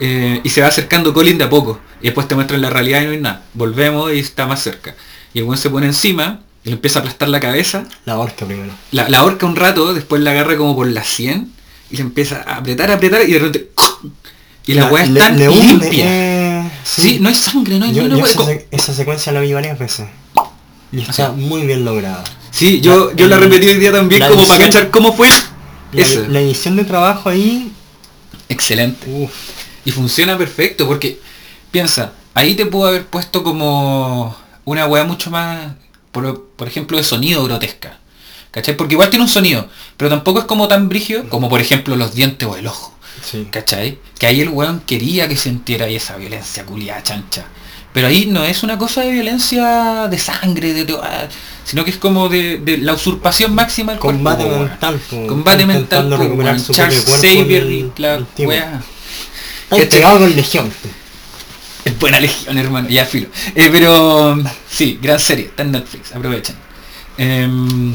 Eh, y se va acercando Colin de a poco. Y después te muestran la realidad y no hay nada. Volvemos y está más cerca. Y el buen se pone encima y le empieza a aplastar la cabeza. La horca primero. La, la ahorca un rato, después la agarra como por la 100 y le empieza a apretar, a apretar y de repente... Y la weá es le- le limpia. eh, sí. no hay sangre, no hay Yo, yo esa, Co- se- esa secuencia la vi varias veces. Y está muy bien lograda. Sí, yo, la- yo la repetí hoy día también como para cachar cómo fue La, eso. la edición de trabajo ahí, Excelente. Y funciona perfecto porque, piensa, ahí te pudo haber puesto como una weá mucho más, por, por ejemplo, de sonido grotesca. ¿Cachai? Porque igual tiene un sonido, pero tampoco es como tan brígido como por ejemplo los dientes o el ojo. sí. ¿Cachai? Que ahí el weón quería que sintiera ahí esa violencia culiada chancha. Pero ahí no es una cosa de violencia de sangre, de, ah, sino que es como de, de la usurpación máxima del cuerpo, Combate weón. mental. Combate mental, intentando po, recuperar weón. su Charles cuerpo Xavier y la weá. Pegado con Legión. Es buena legión, hermano, ya filo. Eh, pero sí, gran serie, está en Netflix, aprovechen. Em,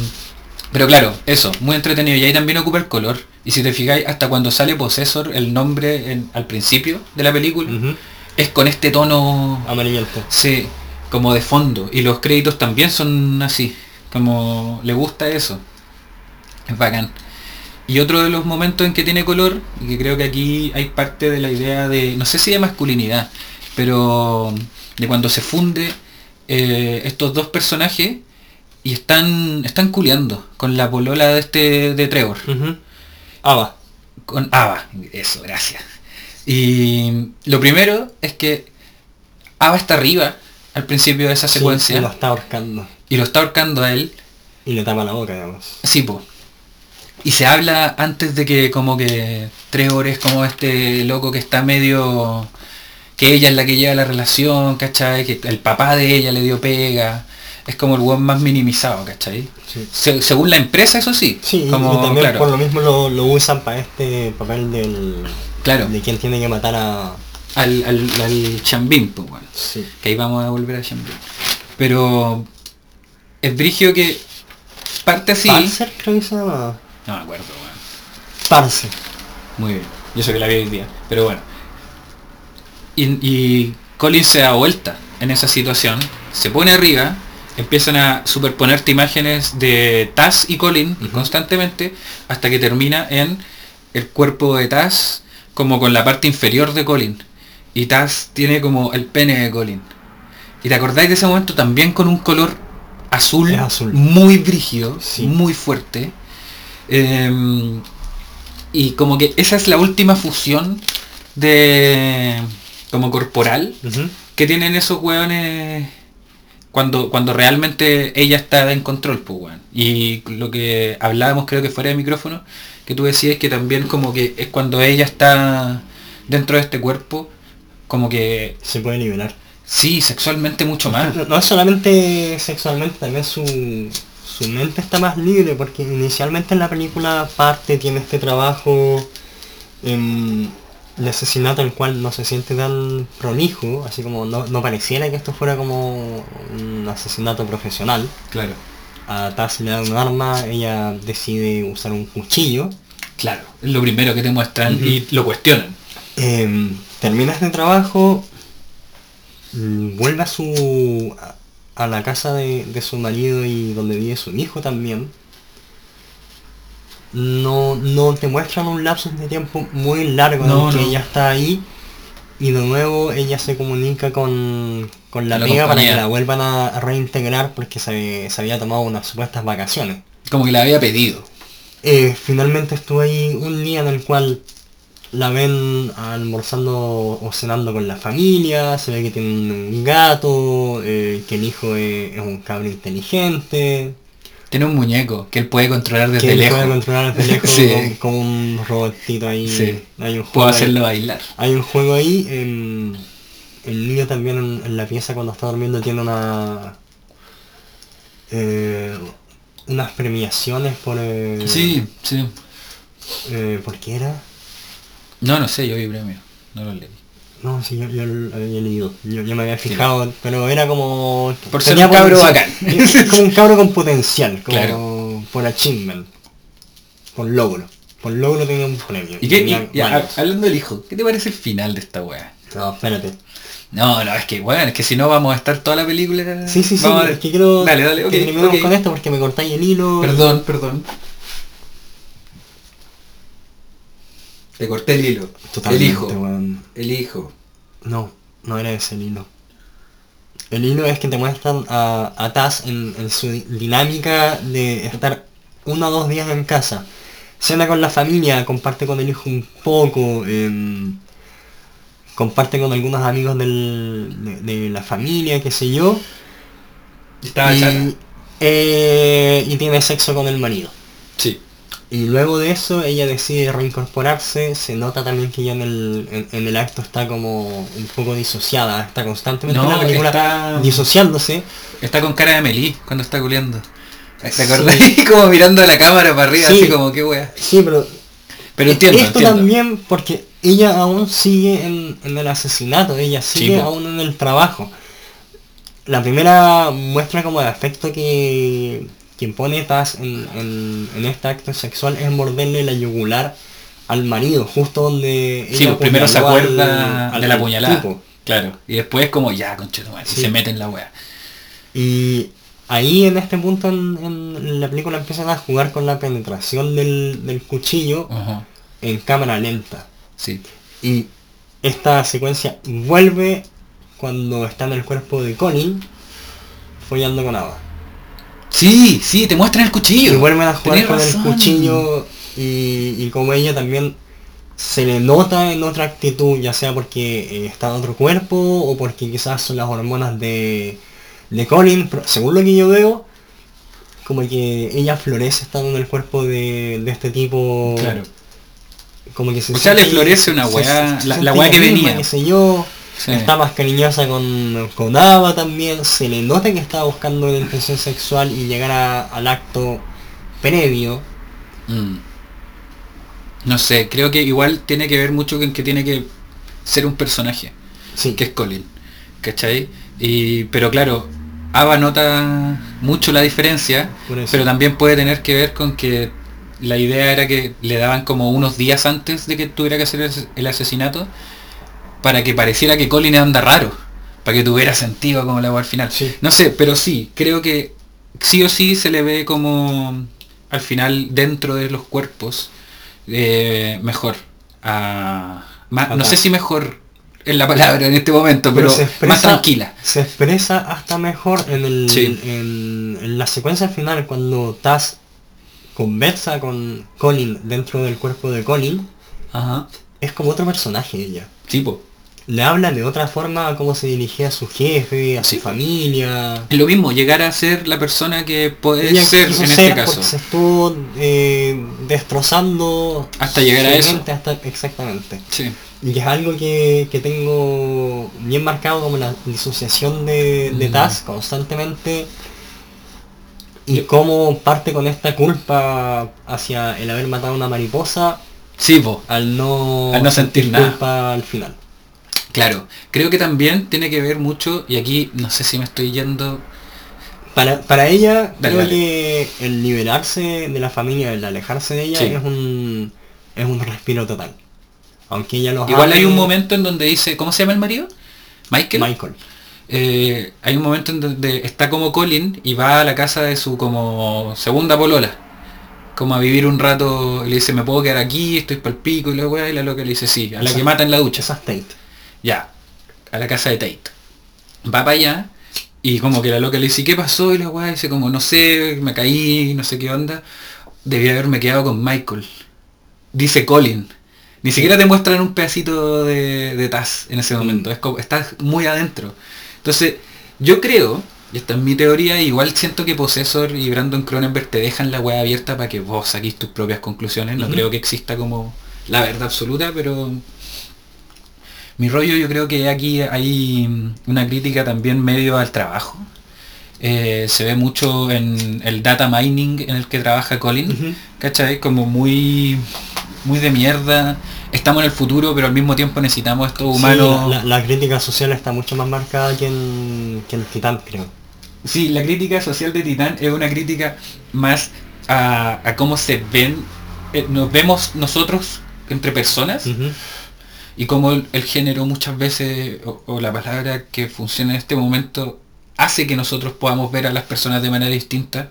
pero claro, eso, muy entretenido. Y ahí también ocupa el color. Y si te fijáis, hasta cuando sale Possessor, el nombre en- al principio de la película, Ujú. Es con este tono, Amarillento. sí, como de fondo. Y los créditos también son así, como le gusta eso. Es bacán. Y otro de los momentos en que tiene color, y que creo que aquí hay parte de la idea de, no sé si de masculinidad, pero de cuando se funde eh, estos dos personajes y están están culeando con la polola de este de Trevor. Ujú. Ava. Con Ava, eso, gracias. Y lo primero es que Ava está arriba al principio de esa Sí, secuencia y lo está ahorcando. y lo está ahorcando a él. Y le tapa la boca, digamos. Sí, po. Y se habla antes de que como que Trevor es como este loco que está medio... Que ella es la que lleva la relación, ¿cachai? Que el papá de ella le dio pega. Es como el weón más minimizado, ¿cachai? Sí. Se- según la empresa, eso sí. Sí, como, y también claro, por lo mismo lo, lo usan para este papel del... Claro. De quien tiene que matar a... al, al, al Chambín, pues bueno. Sí. Que ahí vamos a volver a Chambín. Pero es brigio que parte así. Parcer creo que se llama. No me acuerdo, weón. Parcer. Muy bien. Yo sé que la vi hoy día. Pero bueno. Y, y Colin se da vuelta en esa situación. Se pone arriba. Empiezan a superponerte imágenes de Taz y Colin constantemente. Hasta que termina en el cuerpo de Taz como con la parte inferior de Colin. Y Taz tiene como el pene de Colin. Y te acordáis de ese momento también con un color azul, muy brígido, Sí. muy fuerte. Em, y como que esa es la última fusión de como corporal que tienen esos hueones cuando, cuando realmente ella está en control, pues. Y lo que hablábamos creo que fuera de micrófono, que tú decías que también como que es cuando ella está dentro de este cuerpo, como que Se puede liberar. sí, sexualmente mucho más. No, no es solamente sexualmente, también su, su mente está más libre, porque inicialmente en la película parte tiene este trabajo em, de asesinato el cual no se siente tan prolijo, así como no, no pareciera que esto fuera como un asesinato profesional. Claro. A Taz le da un arma, ella decide usar un cuchillo. Claro, es lo primero que te muestran Ujú. y lo cuestionan. Em, termina este trabajo, vuelve a su a la casa de, de su marido y donde vive su hijo también. No, no te muestran un lapso de tiempo muy largo No, en el que no. ella está ahí y de nuevo ella se comunica con, con la La amiga para que la vuelvan a, reintegrar porque se, se había tomado unas supuestas vacaciones. Como que la había pedido. Eh, finalmente estuve ahí un día en el cual la ven almorzando o cenando con la familia, se ve que tiene un gato, eh, que el hijo es, es un cabro inteligente, Tiene un muñeco que él puede controlar desde que él lejos. puede controlar desde (laughs) lejos Sí. con, con un robotito ahí. Sí. Hay un juego Puedo ahí. hacerlo bailar. Hay un juego ahí, em, el niño también en, en la pieza cuando está durmiendo tiene una... eh, unas premiaciones por... eh, Sí, sí. eh, ¿Por qué era? No, no sé, yo vi premio. No lo leí. No, sí, yo, yo lo había leído. Yo, yo me había fijado, pero era como... Por ser tenía un cabro bacán. (laughs) Es- como un cabro con potencial, como Claro. por achievement. Por logro. Por logro tenía un premio. ¿Y qué? y- hab- hablando del hijo, ¿qué te parece el final de esta weá? No, espérate. No, no, es que bueno, es que si no vamos a estar toda la película. Sí, sí, sí, es que quiero Dale, dale, que terminemos con esto porque me cortáis el hilo. Perdón, perdón. Te corté el hilo. Totalmente, el hijo. weón. El hijo. No, no era ese el hilo. El hilo es que te muestran a, a Taz en, en su di- dinámica de estar uno o dos días en casa. Cena con la familia, comparte con el hijo un poco, em, comparte con algunos amigos del- de, de la familia, qué sé yo. Estaba chata. Y, eh, y tiene sexo con el marido. Sí. Y luego de eso ella decide reincorporarse, se nota también que ella en el, en, en el acto está como un poco disociada, está constantemente en la película está- disociándose. Está con cara de Melí cuando está culeando. ¿Te Sí. acordás? (laughs) como mirando a la cámara para arriba, Sí. así como qué wea. Sí, pero Pero entiendo, esto entiendo. también porque ella aún sigue en, en el asesinato, ella sigue aún en el trabajo. La primera muestra como de afecto que, que pone Taz en, en, en este acto sexual es morderle la yugular al marido, justo donde Sí, ella pues primero se acuerda al- de la al puñalada. tipo. Claro. Y después como ya, conchetumare, Sí. se mete en la wea. Y ahí en este punto en, en la película empiezan a jugar con la penetración del, del cuchillo en cámara lenta. Sí. Y esta secuencia vuelve cuando está en el cuerpo de Colin follando con Ava. Sí, sí, te muestran el cuchillo. Y vuelven a jugar Tenés con razón. el cuchillo y, y como ella también se le nota en otra actitud, ya sea porque eh, está en otro cuerpo o porque quizás son las hormonas de, de Colin, pero según lo que yo veo, como que ella florece estando en el cuerpo de, de este tipo. Claro. Como que se O sea, le florece una weá, se la- la weá que venía. qué sé yo. Sí. Está más cariñosa con, con Ava también. Se le nota que está buscando la intención sexual y llegar a- al acto previo. Mm. No sé, creo que igual tiene que ver mucho con que tiene que ser un personaje, Sí, que es Colin, ¿cachai? Y, pero claro, Ava nota mucho la diferencia, pero también puede tener que ver con que la idea era que le daban como unos días antes de que tuviera que hacer el el asesinato, para que pareciera que Colin anda raro, para que tuviera sentido como la al final. Sí. No sé, pero sí, creo que sí o sí se le ve como al final dentro de los cuerpos eh, mejor. a- ma- no sé si mejor es la palabra en este momento, pero, expresa- más tranquila. Se expresa hasta mejor en, el, Sí. en, en la secuencia final cuando Taz conversa con Colin dentro del cuerpo de Colin. Ajá. Es como otro personaje ella. Tipo. Le habla de otra forma a cómo se dirigía a su jefe, a Sí. su familia. Lo mismo, llegar a ser la persona que puede ser en ser este caso. porque se estuvo eh, destrozando Hasta llegar a eso. hasta- exactamente. Sí. Y es algo que, que tengo bien marcado como la disociación de, de Mm. Taz constantemente. Y cómo parte con esta culpa hacia el haber matado a una mariposa Sí, po. al no, Al no sentir nada. culpa al final. Claro. Creo que también tiene que ver mucho, y aquí no sé si me estoy yendo. Para, para ella, Dale, creo dale. que el liberarse de la familia, el alejarse de ella, Sí. es un es un respiro total. Aunque ella los Igual hay un momento en donde dice, ¿cómo se llama el marido? Michael. Michael. Eh, hay un momento en donde está como Colin y va a la casa de su como segunda polola. Como a vivir un rato, le dice, me puedo quedar aquí, estoy pa'l pico y la weá, y la loca le dice, sí, a la que mata en la ducha. Esa es Tate. Ya, a la casa de Tate. Va para allá y como que la loca le dice, ¿qué pasó? Y la weá dice como, no sé, me caí, no sé qué onda. Debía haberme quedado con Michael. Dice Colin. Ni siquiera te muestran un pedacito de, de Taz en ese momento. Es como, estás muy adentro. Entonces, yo creo, y esta es mi teoría, igual siento que Possessor y Brandon Cronenberg te dejan la weá abierta para que vos saquís tus propias conclusiones. No creo que exista como la verdad absoluta, pero mi rollo yo creo que aquí hay mm, una crítica también medio al trabajo. Eh, se ve mucho en el data mining en el que trabaja Colin, Ujú. ¿cachai? Como muy muy de mierda. Estamos en el futuro, pero al mismo tiempo necesitamos estos Sí, humanos. la, la crítica social está mucho más marcada que en, que en Titán, creo. Sí, la crítica social de Titán es una crítica más a, a cómo se ven, eh, nos vemos nosotros entre personas. Y cómo el, el género muchas veces, o, o la palabra que funciona en este momento, hace que nosotros podamos ver a las personas de manera distinta.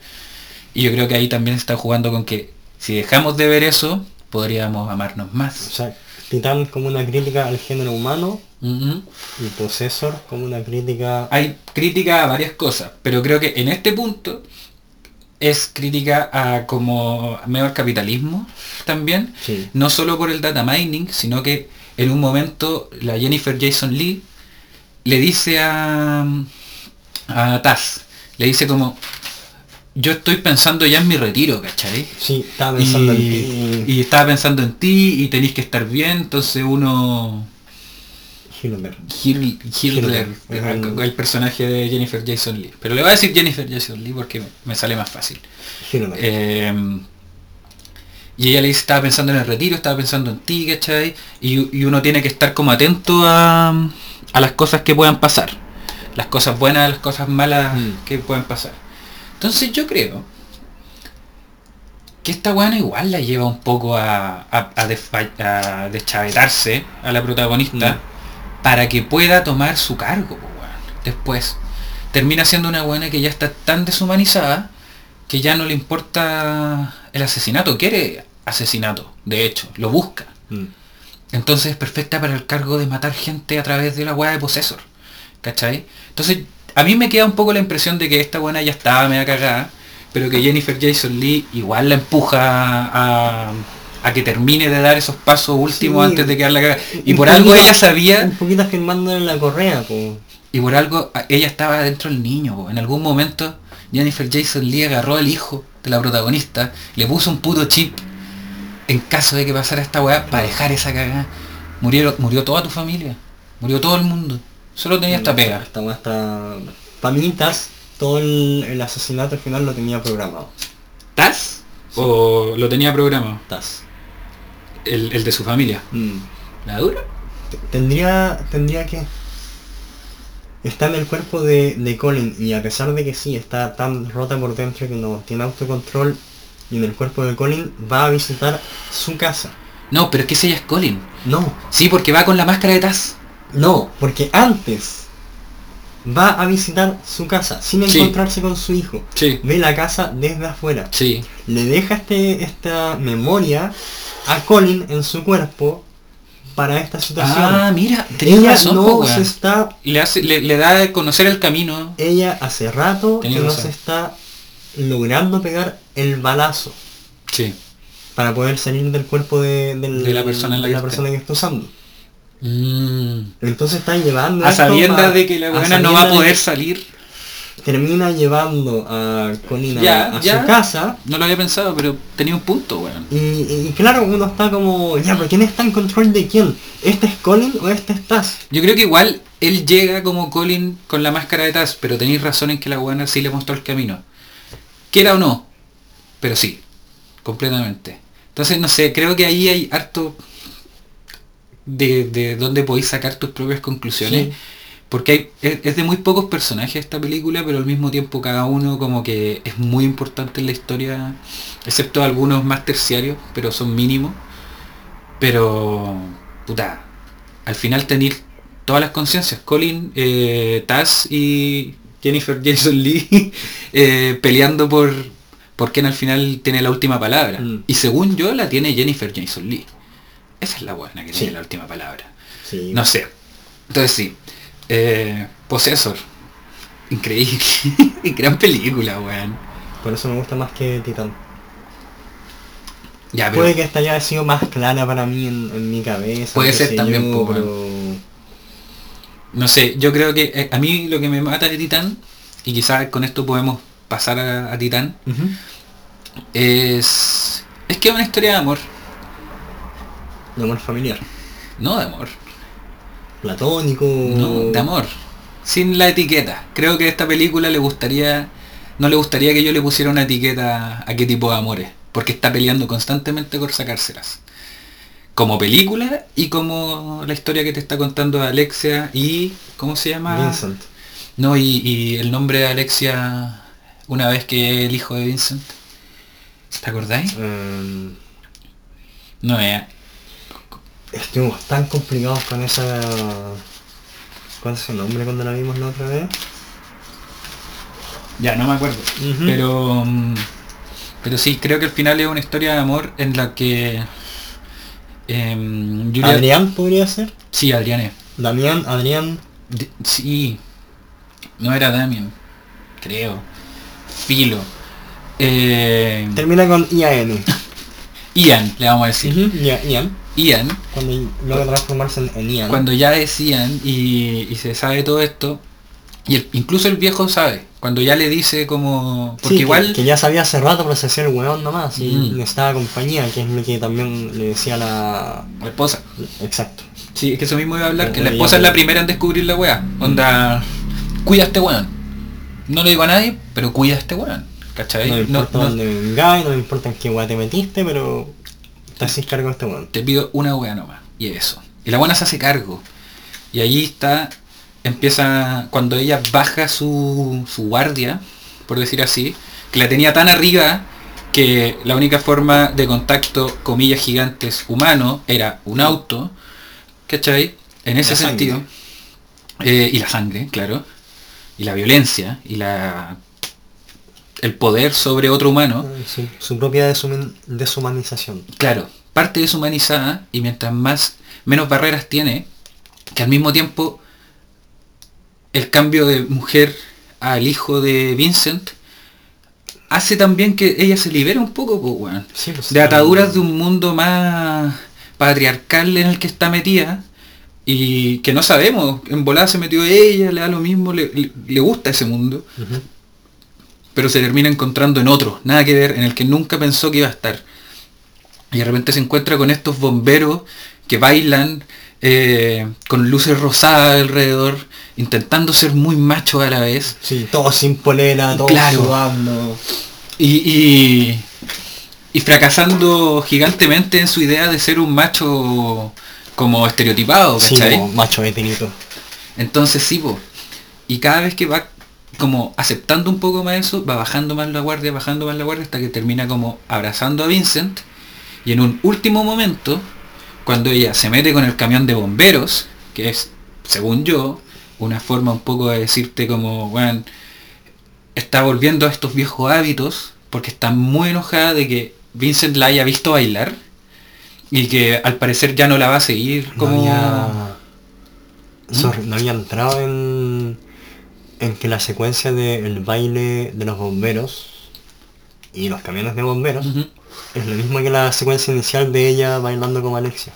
Y yo creo que ahí también está jugando con que si dejamos de ver eso, podríamos amarnos O más. sea, Titán como una crítica al género humano Ujú. y Possessor como una crítica... Hay crítica a varias cosas, pero creo que en este punto es crítica a como medio al capitalismo también, Sí. no solo por el data mining, sino que en un momento la Jennifer Jason Lee le dice a, a Taz, le dice como, yo estoy pensando ya en mi retiro, ¿cachai? Sí, estaba pensando en Y, ti. y estaba pensando en ti y tenéis que estar bien, entonces uno... Hitler, Hitler. el, personaje de Jennifer Jason Lee. Pero le voy a decir Jennifer Jason Lee porque me sale más fácil. Eh, y ella le dice, estaba pensando en el retiro, estaba pensando en ti, ¿cachai? Y, y uno tiene que estar como atento a, a las cosas que puedan pasar. Las cosas buenas, las cosas malas Mm. que pueden pasar. Entonces yo creo que esta buena igual la lleva un poco a, a, deschavetarse a la protagonista para que pueda tomar su cargo. Después termina siendo una buena que ya está tan deshumanizada que ya no le importa el asesinato, quiere asesinato, de hecho, lo busca. Mm. Entonces es perfecta para el cargo de matar gente a través de la weá de Possessor. ¿Cachai? Entonces a mí me queda un poco la impresión de que esta buena ya estaba media cagada, pero que Jennifer Jason Lee igual la empuja a, a que termine de dar esos pasos últimos Sí. antes de quedar la cagada. Y por algo ella sabía, Un poquito firmando en la correa, po. y por algo ella estaba dentro del niño. po. En algún momento Jennifer Jason Lee agarró al hijo de la protagonista, le puso un puto chip en caso de que pasara esta weá para dejar esa cagada. Murieron, murió toda tu familia, murió todo el mundo. Solo tenía esta pega. Esta weá está... Pa' mí, Taz, todo el, el asesinato al final lo tenía programado. ¿Taz? ¿O lo tenía programado? Taz. El, el de su familia. Mm. ¿La dura? Tendría, tendría que... Está en el cuerpo de, de Colin y a pesar de que sí, está tan rota por dentro que no tiene autocontrol y en el cuerpo de Colin va a visitar su casa. No, pero es que ya es Colin. No, Sí, porque va con la máscara de Taz. no, porque antes va a visitar su casa sin Sí. encontrarse con su hijo. Sí. Ve la casa desde afuera. Sí. Le deja este, esta memoria a Colin en su cuerpo para esta situación. Ah, mira, tenía Ella razón, no se está le, hace, le, le da a conocer el camino. ella hace rato Tenía que no razón. se está logrando pegar el balazo Sí. para poder salir del cuerpo de, del- De la persona en la de que está. persona que está usando. Mm. Entonces está llevando A sabiendas de que la buena no va a poder salir. Termina llevando a Colin a, Ya, a ya. su casa No lo había pensado, pero tenía un punto, weón. y, y- y claro, uno está como, ya, pero ¿quién está en control de quién? ¿Este es Colin o este es Taz? Yo creo que igual él llega como Colin con la máscara de Taz, pero tenéis razón en que la buena sí le mostró el camino. Quiera o no, pero sí, completamente. Entonces, no sé, creo que ahí hay harto de, de donde podéis sacar tus propias conclusiones. Sí. Porque hay, es, es de muy pocos personajes esta película, pero al mismo tiempo cada uno como que es muy importante en la historia, excepto algunos más terciarios, pero son mínimos. Pero, puta, al final tener todas las conciencias, Colin, eh, Taz y Jennifer Jason Lee (laughs) eh, peleando por, por quién al final tiene la última palabra. Mm. Y según yo la tiene Jennifer Jason Lee. Esa es la buena que Sí. tiene la última palabra. Sí. No sé. Entonces sí. Eh, Possessor. Increíble. (laughs) Gran película, weón. Por eso me gusta más que Titán. Ya, pero Puede que esta haya sido más clara para mí en, en mi cabeza. Puede ser también, yo, po, pero... no sé, yo creo que eh, a mí lo que me mata de Titán, y quizás con esto podemos pasar a, a Titán, es... Es que es una historia de amor. De amor familiar. No de amor. Platónico. No, de amor. Sin la etiqueta. Creo que a esta película le gustaría... No le gustaría que yo le pusiera una etiqueta a qué tipo de amores. Porque está peleando constantemente por sacárselas. Como película y como la historia que te está contando Alexia y... ¿Cómo se llama? Vincent. No, y, y el nombre de Alexia una vez que el hijo de Vincent. ¿Te acordáis? Em, No, eh, estuvimos tan complicados con esa... ¿Cuál es su nombre cuando la vimos la otra vez? Ya, no me acuerdo. Pero mm, pero sí, creo que al final es una historia de amor en la que em, Julia- Adrián podría ser. Sí, Adrián es. Damián, Adrián. Sí. No era Damien. Creo. Filo. Eh, Termina con IAN. (laughs) Ian, le vamos a decir. Ian. Ian, Cuando logra transformarse en, Ian. cuando ya decían y, y se sabe todo esto, y el- incluso el viejo sabe, cuando ya le dice como... Porque Sí, que- igual... Que, ya sabía hace rato, hacía el hueón nomás. Y Mm. necesitaba compañía, que es lo que también le decía la... La esposa. Exacto. Sí, es que eso mismo iba a hablar, que la esposa es la primera en descubrir la weá. Onda, cuida a este weón. No le digo a nadie, pero cuida a este weón. ¿Cachai? No me No- importa no- dónde vengáis, no me importa en qué hueá te metiste, pero te haces cargo de este hueón. te pido una weá nomás. Y eso. Y la buena se hace cargo. Y allí está, empieza, cuando ella baja su, su guardia, por decir así, que la tenía tan arriba que la única forma de contacto, comillas gigantes, humano, era un auto, ¿cachai? En ese La sentido. Eh, y la sangre, claro. Y la violencia, y la el poder sobre otro humano. Su, su propia deshuman- deshumanización. Claro, parte deshumanizada y mientras más menos barreras tiene, que al mismo tiempo el cambio de mujer al hijo de Vincent hace también que ella se libere un poco, pues. Sí, pues, de ataduras de un mundo más patriarcal en el que está metida y que no sabemos, en volada se metió ella, le da lo mismo, le, gusta ese mundo, pero se termina encontrando en otro, nada que ver, en el que nunca pensó que iba a estar. Y de repente se encuentra con estos bomberos que bailan eh, con luces rosadas alrededor, intentando ser muy machos a la vez. Sí, todo sin polera, todo Claro. sudando. Y, y, y fracasando gigantemente en su idea de ser un macho como estereotipado, Sí, como macho veterito. Entonces sí, po. y cada vez que va como aceptando un poco más eso, va bajando más la guardia, bajando más la guardia, hasta que termina como abrazando a Vincent. Y en un último momento, cuando ella se mete con el camión de bomberos, que es, según yo, una forma un poco de decirte como, bueno, está volviendo a estos viejos hábitos, porque está muy enojada de que Vincent la haya visto bailar, y que al parecer ya no la va a seguir No como... había... Sorry, no había entrado en... En que la secuencia del baile de los bomberos y los camiones de bomberos es lo mismo que la secuencia inicial de ella bailando como Alexia.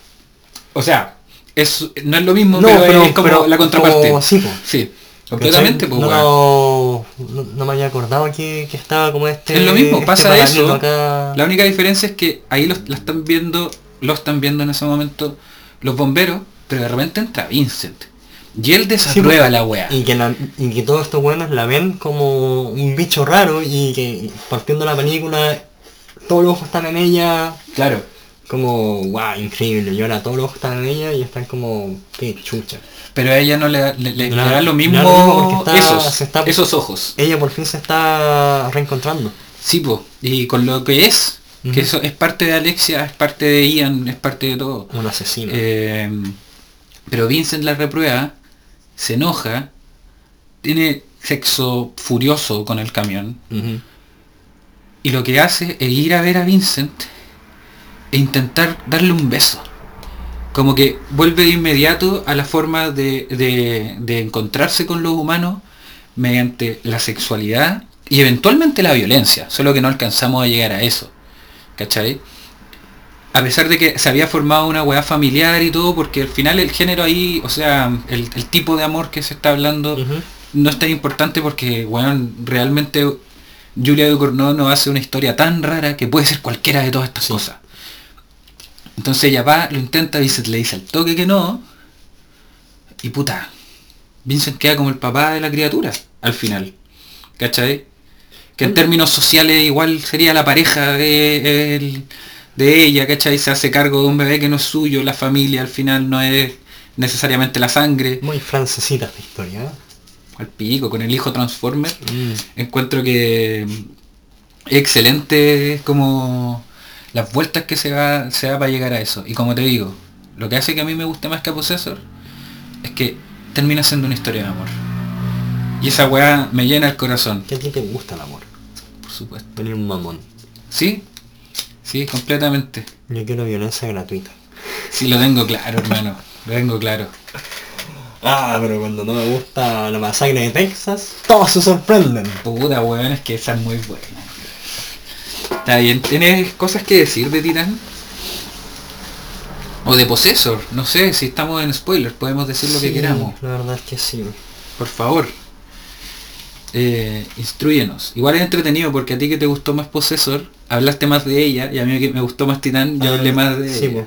O sea, es, no es lo mismo, No, pero, pero- es como pero la contraparte. como- sí, po. Sí, completamente, pues, no, no, no me había acordado que, que estaba como este... Es lo mismo, este pasa eso. acá. La única diferencia es que ahí los, la están viendo, lo están viendo en ese momento los bomberos, pero de repente entra Vincent. Y él desaprueba pues, la wea. Y que, la- y que todos estos buenos la ven como un bicho raro y que partiendo la película todos los ojos están en ella Claro. como guau increíble y ahora todos los ojos están en ella y están como qué chucha Pero a ella no le, da- le, le- le Le da- lo mismo, da lo mismo porque está- esos, está- esos ojos. ella por fin se está reencontrando Sí, po. y con lo que es, que eso es parte de Alexia, es parte de Ian, es parte de todo. un asesino Eh, pero Vincent la reprueba, se enoja, tiene sexo furioso con el camión y lo que hace es ir a ver a Vincent e intentar darle un beso. Como que vuelve de inmediato a la forma de, de- de encontrarse con los humanos mediante la sexualidad y eventualmente la violencia, solo que no alcanzamos a llegar a eso. ¿Cachai? A pesar de que se había formado una weá familiar y todo, porque al final el género ahí, o sea, el, el tipo de amor que se está hablando no es tan importante porque, bueno, realmente Julia Ducournau nos hace una historia tan rara que puede ser cualquiera de todas estas Sí. cosas. Entonces ella va, lo intenta, Vincent le dice al toque que no, y puta, Vincent queda como el papá de la criatura, al final. ¿Cachai? Que en términos sociales igual sería la pareja de, él- de ella, ¿cachai? Se hace cargo de un bebé que no es suyo, la familia al final no es necesariamente la sangre. muy francesita esta historia ¿eh? Al pico, con el hijo Transformer. Mm. Encuentro que mm, excelente como las vueltas que se va, se da para llegar a eso. Y como te digo, lo que hace que a mí me guste más que a Possessor es que termina siendo una historia de amor. Y esa weá me llena el corazón, que a ti te gusta el amor por supuesto. venir un mamón ¿Sí? Sí, completamente. yo quiero violencia gratuita Sí, lo tengo claro, hermano. Lo tengo claro. ah pero cuando no me gusta la masacre de Texas todos se sorprenden Puta, weón, es que esa es muy buena. Está bien, ¿tienes cosas que decir de Titán? O de Possessor, no sé, si estamos en spoilers, podemos decir lo que queramos. La verdad es que sí. Por favor. Eh, instruyenos. Igual es entretenido porque a ti que te gustó más Possessor, hablaste más de ella y a mí que me gustó más Titán, yo Ah, hablé más de sí, ella.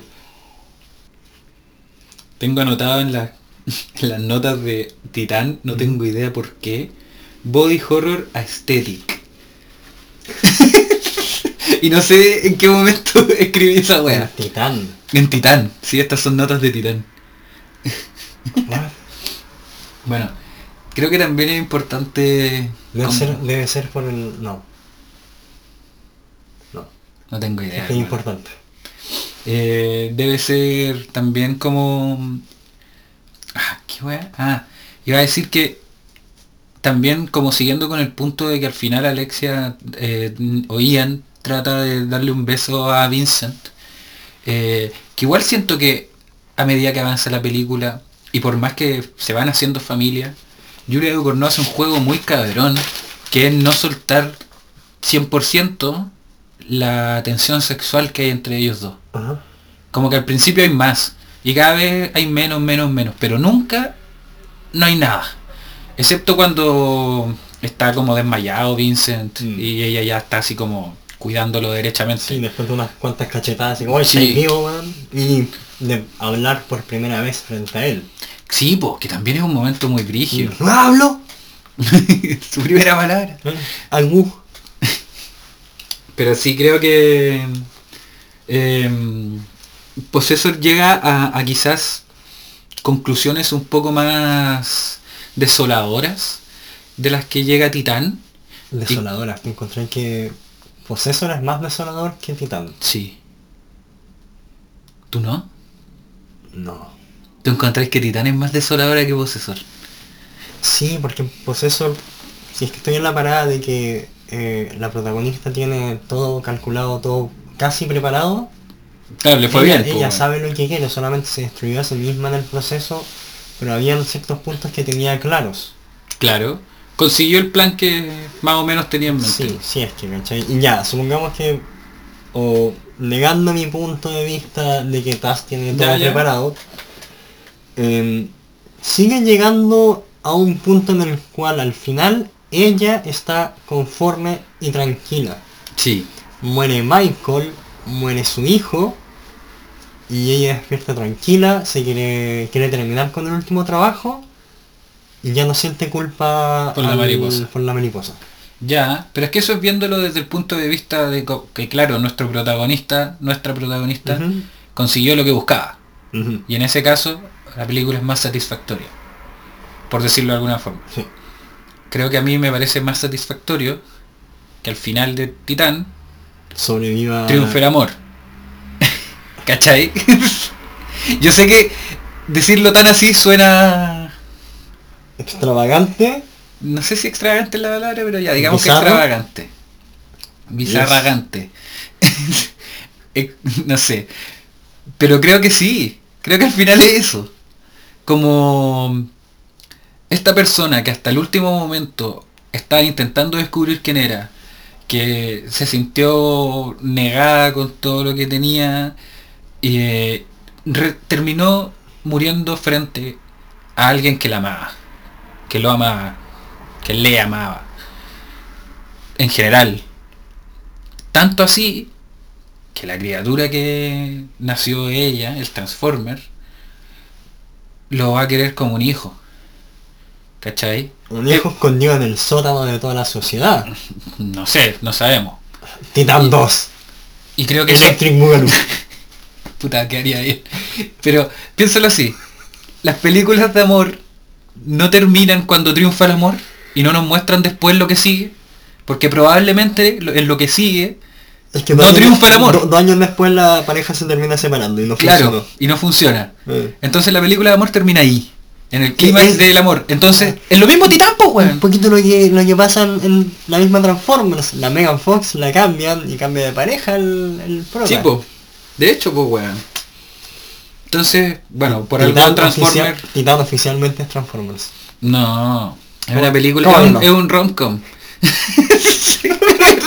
Tengo anotado en, la- (laughs) en las notas de Titán, no tengo idea por qué, Body Horror Aesthetic. (laughs) y no sé en qué momento (laughs) escribí esa wea. Titán. En Titán, sí, estas son notas de Titán. Bueno, creo que también es importante... Debe como- ser, debe ser por el. No. No. No tengo idea. Es importante. Eh, debe ser también como... Ah, ¿qué wea? Ah, iba a decir que también como siguiendo con el punto de que al final Alexia eh, o Ian trata de darle un beso a Vincent, eh, que igual siento que a medida que avanza la película y por más que se van haciendo familia, Julia Ducournau hace un juego muy cabrón, que es no soltar 100% la tensión sexual que hay entre ellos dos. Como que al principio hay más, y cada vez hay menos, menos, menos, pero nunca no hay nada. Excepto cuando está como desmayado Vincent Mm. y ella ya está así como cuidándolo derechamente. Sí, después de unas cuantas cachetadas y como, "Oye, Sí. ¿estáis vivo, weón?" Y de hablar por primera vez frente a él. Sí, pues, que también es un momento muy brígido. ¿No hablo? (laughs) Su primera palabra. ¿Eh? Algú. Pero sí creo que eh, Possessor llega a, a quizás conclusiones un poco más desoladoras de las que llega Titán. Desoladora. Encontré que Possessor es más desolador que Titán. Sí. ¿Tú no? No. ¿Tú encontrás que Titán es más desoladora que Possessor? Sí, porque Possessor, si es que estoy en la parada de que eh, la protagonista tiene todo calculado, todo casi preparado, Claro, le fue ella, bien. pues, ella po, sabe lo que quiere, solamente se destruyó a sí misma en el proceso, pero habían ciertos puntos que tenía claros. Claro. Consiguió el plan que más o menos tenía en mente. Sí, sí es que, ¿cachai? Y ya, supongamos que, o negando mi punto de vista de que Taz tiene todo Ya, ya. preparado, em, sigue llegando a un punto en el cual al final ella está conforme y tranquila. Sí. Muere Michael, muere su hijo, y ella despierta tranquila, se quiere, quiere terminar con el último trabajo, y ya no siente culpa Por la mariposa. por la mariposa. Ya, pero es que eso es viéndolo desde el punto de vista de que claro, nuestro protagonista, nuestra protagonista, consiguió lo que buscaba. Y en ese caso, la película es más satisfactoria. Por decirlo de alguna forma. Sí. Creo que a mí me parece más satisfactorio que al final de Titán Sobreviva. triunfe el amor. (laughs) ¿Cachai? (laughs) Yo sé que decirlo tan así suena... Extravagante. No sé si extravagante es la palabra, pero ya, digamos que extravagante. Bizarragante. (laughs) Eh, no sé. Pero creo que sí. Creo que al final es eso. Como esta persona que hasta el último momento estaba intentando descubrir quién era, que se sintió negada con todo lo que tenía, y eh, terminó muriendo frente a alguien que la amaba, que lo amaba, que le amaba. En general. Tanto así que la criatura que nació de ella, el Transformer, lo va a querer como un hijo. ¿Cachai? Un hijo escondido en el sótano de toda la sociedad. (laughs) No sé, no sabemos. Titan 2. Y creo que Electric Boogaloo. (laughs) Puta, que haría bien. Pero piénsalo así. Las películas de amor no terminan cuando triunfa el amor y no nos muestran después lo que sigue. Porque probablemente en lo que sigue, Es que No triunfa el amor. do- dos años después la pareja se termina separando y no claro, funcionó. y no funciona. Eh. Entonces la película de amor termina ahí. En el clima es- del amor. Entonces, es lo mismo Titán, Un poquito lo que, lo que pasa en, la misma Transformers. La Megan Fox la cambian y cambia de pareja el, el prota. Sí, po. De hecho, pues, weón. Entonces, bueno, por algo Titán, Transformer... oficial- Titán oficialmente es Transformers. No. Es ¿Cómo- una película... Es un, no? un rom-com. (laughs)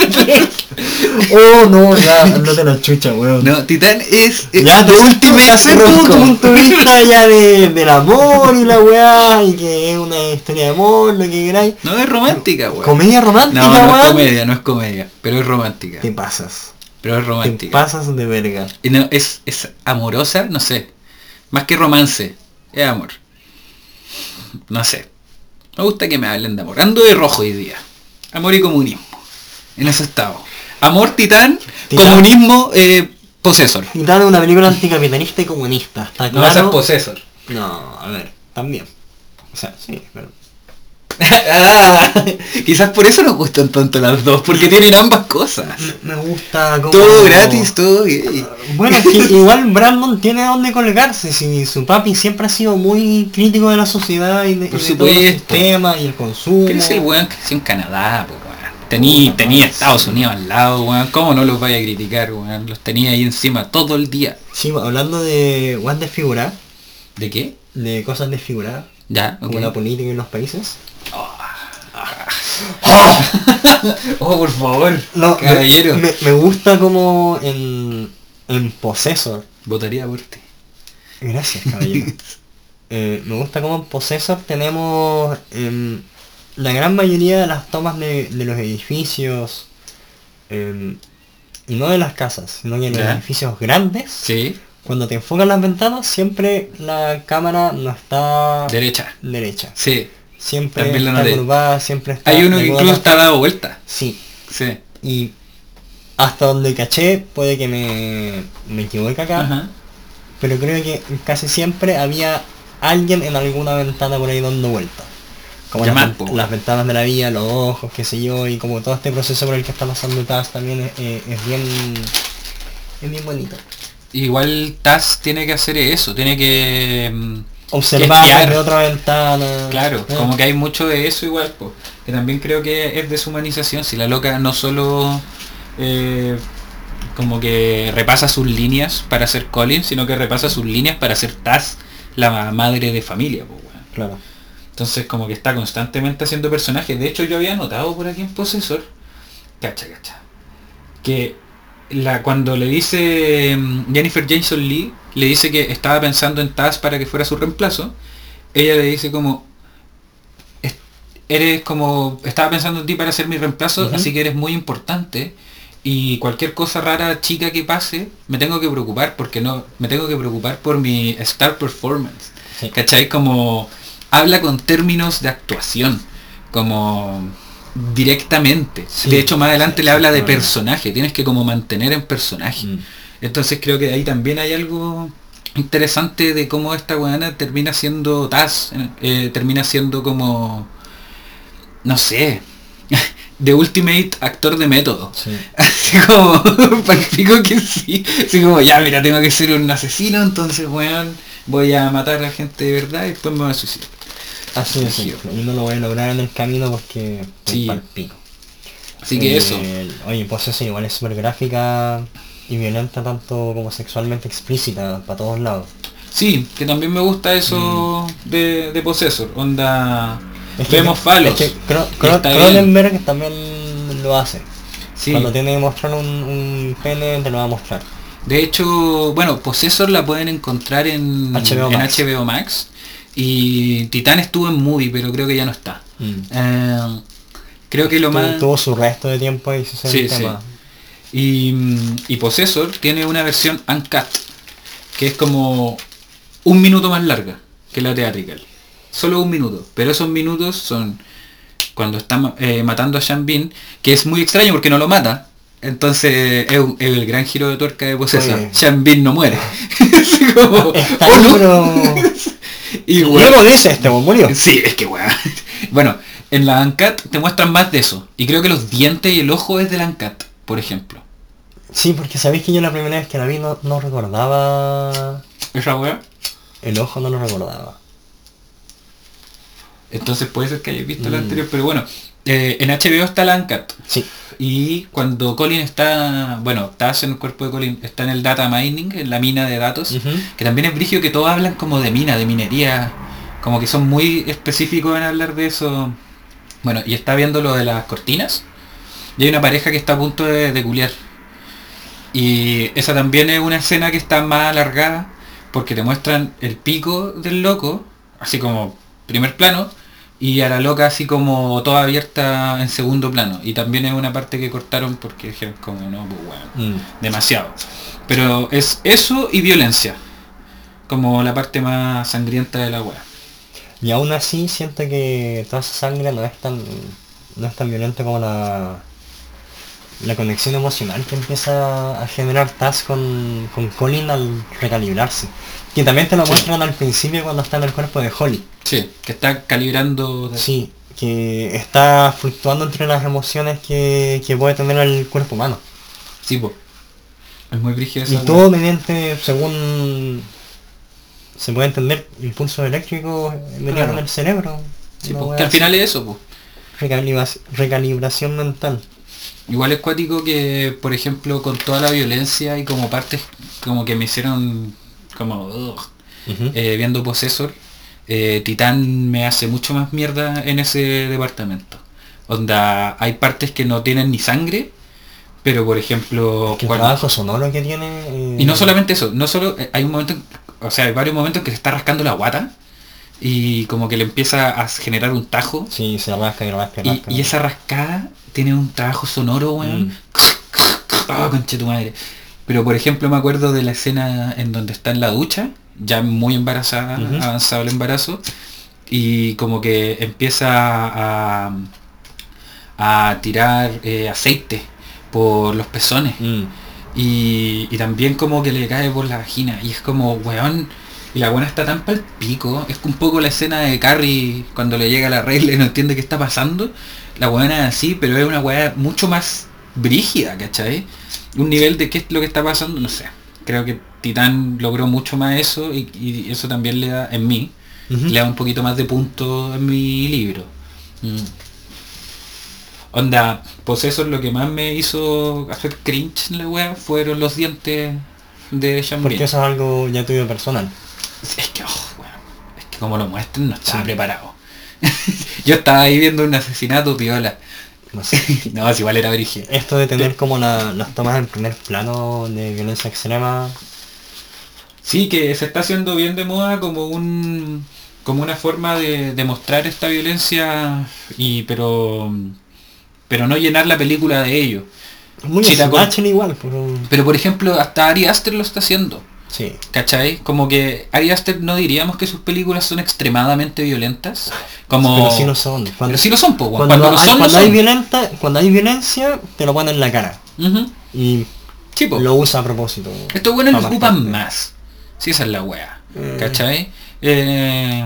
oh no, ya, (laughs) andate la chucha, weón. No, Titán es... es Ya, te Ultimate hacer tu rom-com. punto de (laughs) vista ya de, del amor y la weá, y que es una historia de amor, lo que queráis. No es romántica, weón. Comedia romántica, No, no es comedia, no es comedia, pero es romántica. Te pasas. Pero es Te romántica. pasas de verga. Y no, es, es amorosa, no sé. Más que romance, es amor. No sé. Me gusta que me hablen de amor. Ando de rojo hoy día. Amor y comunismo. En ese estado. Amor, titán, Titán. comunismo, eh, posesor. Titán es una película anticapitalista y comunista. ¿Está No va a ser claro? posesor. No, a ver, también. O sea, sí, pero... (laughs) Ah, quizás por eso nos gustan tanto las dos, porque tienen ambas cosas. Me gusta como... Todo gratis, todo gay. Bueno, es que (laughs) igual Brandon tiene a dónde colgarse, si su papi siempre ha sido muy crítico de la sociedad y de, Por y de todos los sistemas y el consumo. Pero es el weón que creció en Canadá, po, weón. Tenía, tenía Estados Unidos al lado, weón. ¿Cómo no los vaya a criticar, weón? Los tenía ahí encima todo el día. Sí, hablando de guas desfiguradas, ¿De qué? de cosas desfiguradas, Ya, como ok. la política en los países. Oh, por favor. No, me- caballero. Me, me gusta como en, en Possessor. Votaría por ti. Gracias, caballero. (laughs) Eh, me gusta como en Possessor tenemos em, la gran mayoría de las tomas de, de los edificios. em, y no de las casas, sino que en los edificios grandes. Sí. Cuando te enfocan las ventanas, siempre la cámara no está Derecha. derecha. Sí. Siempre está curvada, siempre está... Hay uno que incluso está dado vuelta. Sí, Sí. y hasta donde caché, puede que me, me equivoque acá, Ajá. pero creo que casi siempre había alguien en alguna ventana por ahí dando vueltas. Como las, las ventanas de la vía, los ojos, qué sé yo, y como todo este proceso por el que está pasando Taz también es, eh, es bien es bien bonito. Igual Taz tiene que hacer eso, tiene que... Observar desde otra ventana. Claro, eh, como que hay mucho de eso igual, po, que también creo que es deshumanización, si la loca no solo eh, como que repasa sus líneas para ser Colin, sino que repasa sus líneas para ser Taz, la madre de familia, po, weón. Claro. Entonces como que está constantemente haciendo personajes. De hecho yo había notado por aquí en Possessor, cacha, cacha, que la, cuando le dice mm, Jennifer Jason Lee, le dice que estaba pensando en Taz para que fuera su reemplazo, ella le dice como, "Es- eres como, estaba pensando en ti para ser mi reemplazo, así que eres muy importante. Y cualquier cosa rara chica que pase, me tengo que preocupar porque no, me tengo que preocupar por mi star performance. Sí. ¿Cachai? Como habla con términos de actuación, como directamente. Sí, de hecho, más adelante sí, le habla de personaje, tienes que como mantener en personaje. Mm. Entonces creo que ahí también hay algo interesante de cómo esta weana termina siendo Taz, eh, termina siendo como, no sé, (laughs) de ultimate actor de método. Sí. (laughs) Así como, (laughs) palpico que sí. Así como, ya, mira, tengo que ser un asesino, entonces, weón, voy a matar a gente de verdad y después me voy a suicidar. Así es, y no lo voy a lograr en el camino porque Sí. palpico. Así que Eh, eso. Oye, pues eso igual es súper gráfica y violenta tanto como sexualmente explícita para todos lados. Sí, que también me gusta eso de, de Possessor. Onda, Mm. Es que- vemos falos. Es que. Cronenberg también lo hace. Sí. Cuando tiene que mostrar un, un pene, te lo va a mostrar. De hecho, bueno, Possessor la pueden encontrar en HBO en Max. HBO Max. Y Titán estuvo en Movie, pero creo que ya no está. Mm. Eh, creo que lo Tu- más... Tuvo su resto de tiempo ahí, Sí, sí. Y, mm, y Possessor tiene una versión uncut, que es como un minuto más larga que la teatrical. Solo un minuto. Pero esos minutos son cuando está ma- eh, matando a Sean Bean, que es muy extraño porque no lo mata. Entonces es, un- es el gran giro de tuerca de Possessor. Bean no muere. (laughs) Como, Está "Oh, ahí, no". (laughs) Y, luego dice este, murió. Sí, es que weón. (laughs) Bueno, en la Uncut te muestran más de eso. Y creo que los dientes y el ojo es de la Uncut, por ejemplo. Sí, porque sabéis que yo la primera vez que la vi no, no recordaba... ¿Esa weá? El ojo no lo recordaba. Entonces puede ser que hayáis visto la Mm. anterior, pero bueno, eh, en HBO está la Uncut. Sí. Y cuando Colin está, bueno, estás en el cuerpo de Colin, está en el data mining, en la mina de datos, que también es brigio que todos hablan como de mina, de minería, como que son muy específicos en hablar de eso. Bueno, y está viendo lo de las cortinas, y hay una pareja que está a punto de, de culiar. Y esa también es una escena que está más alargada, porque te muestran el pico del loco, así como primer plano, y a la loca así como toda abierta en segundo plano. Y también es una parte que cortaron porque dijeron como no, pues bueno, Mm. demasiado. Pero es eso y violencia. Como la parte más sangrienta de la wea. Y aún así siento que toda esa sangre no es tan no es tan violenta como la la conexión emocional que empieza a generar Taz con, con Colin al recalibrarse. Que también te lo Sí. muestran al principio cuando está en el cuerpo de Holly. Sí, que está calibrando... de- Sí, que está fluctuando entre las emociones que, que puede tener el cuerpo humano. Sí, po. Es muy brígido Y todo mediante, según se puede entender, impulsos eléctricos metidos Claro. en el cerebro. Sí, Una po, que al final es eso. Recalibra- recalibración mental. Igual es cuático que, por ejemplo, con toda la violencia y como partes como que me hicieron como eh, viendo Possessor, eh, Titán me hace mucho más mierda en ese departamento. Onda, hay partes que no tienen ni sangre, pero por ejemplo... Que el cuando- trabajo sonoro que tiene... eh, y no solamente eso, no solo eh, hay un momento, en- o sea, hay varios momentos que se está rascando la guata y como que le empieza a generar un tajo Sí, se rasca y rasca y, rasca. y esa rascada tiene un trabajo sonoro, weón. Mm. Oh, conche tu madre. Pero por ejemplo me acuerdo de la escena en donde está en la ducha, ya muy embarazada, avanzado el embarazo, y como que empieza a, a tirar eh, aceite por los pezones. Mm. Y, y también como que le cae por la vagina. Y es como, weón. Y la buena está tan pal pico. Es un poco la escena de Carrie cuando le llega la regla y no entiende qué está pasando. La buena es así, pero es una weá mucho más brígida, ¿cachai? Un nivel de qué es lo que está pasando, no sé. Creo que Titán logró mucho más eso y, y eso también le da, en mí, le da un poquito más de punto en mi libro. Mm. Onda, pues eso es lo que más me hizo hacer cringe en la wea, fueron los dientes de Sean Porque eso es algo ya tuyo personal. Es que, oh, weón, es que como lo muestran no estaba Sí. preparado. (laughs) Yo estaba ahí viendo un asesinato piola. No sé. (laughs) No, es igual era brígido. Esto de tener como la- las tomas en primer plano de violencia extrema. Sí, que se está haciendo bien de moda como un como una forma de, de mostrar esta violencia y pero pero no llenar la película de ello. Muy slasher igual, pero... Pero por ejemplo, hasta Ari Aster lo está haciendo. Sí. ¿Cachai? Como que Ari Aster no diríamos que sus películas son extremadamente violentas. Como... Pero sí lo son. Cuando, Pero sí lo son, po, cuando, Cuando, lo hay, son, lo cuando hay son. violenta, cuando hay violencia, te lo ponen en la cara. Ujú. Y Sí, lo usa a propósito. Estos buenos lo ocupan más. Sí, esa es la wea. Mm. ¿Cachai? Eh,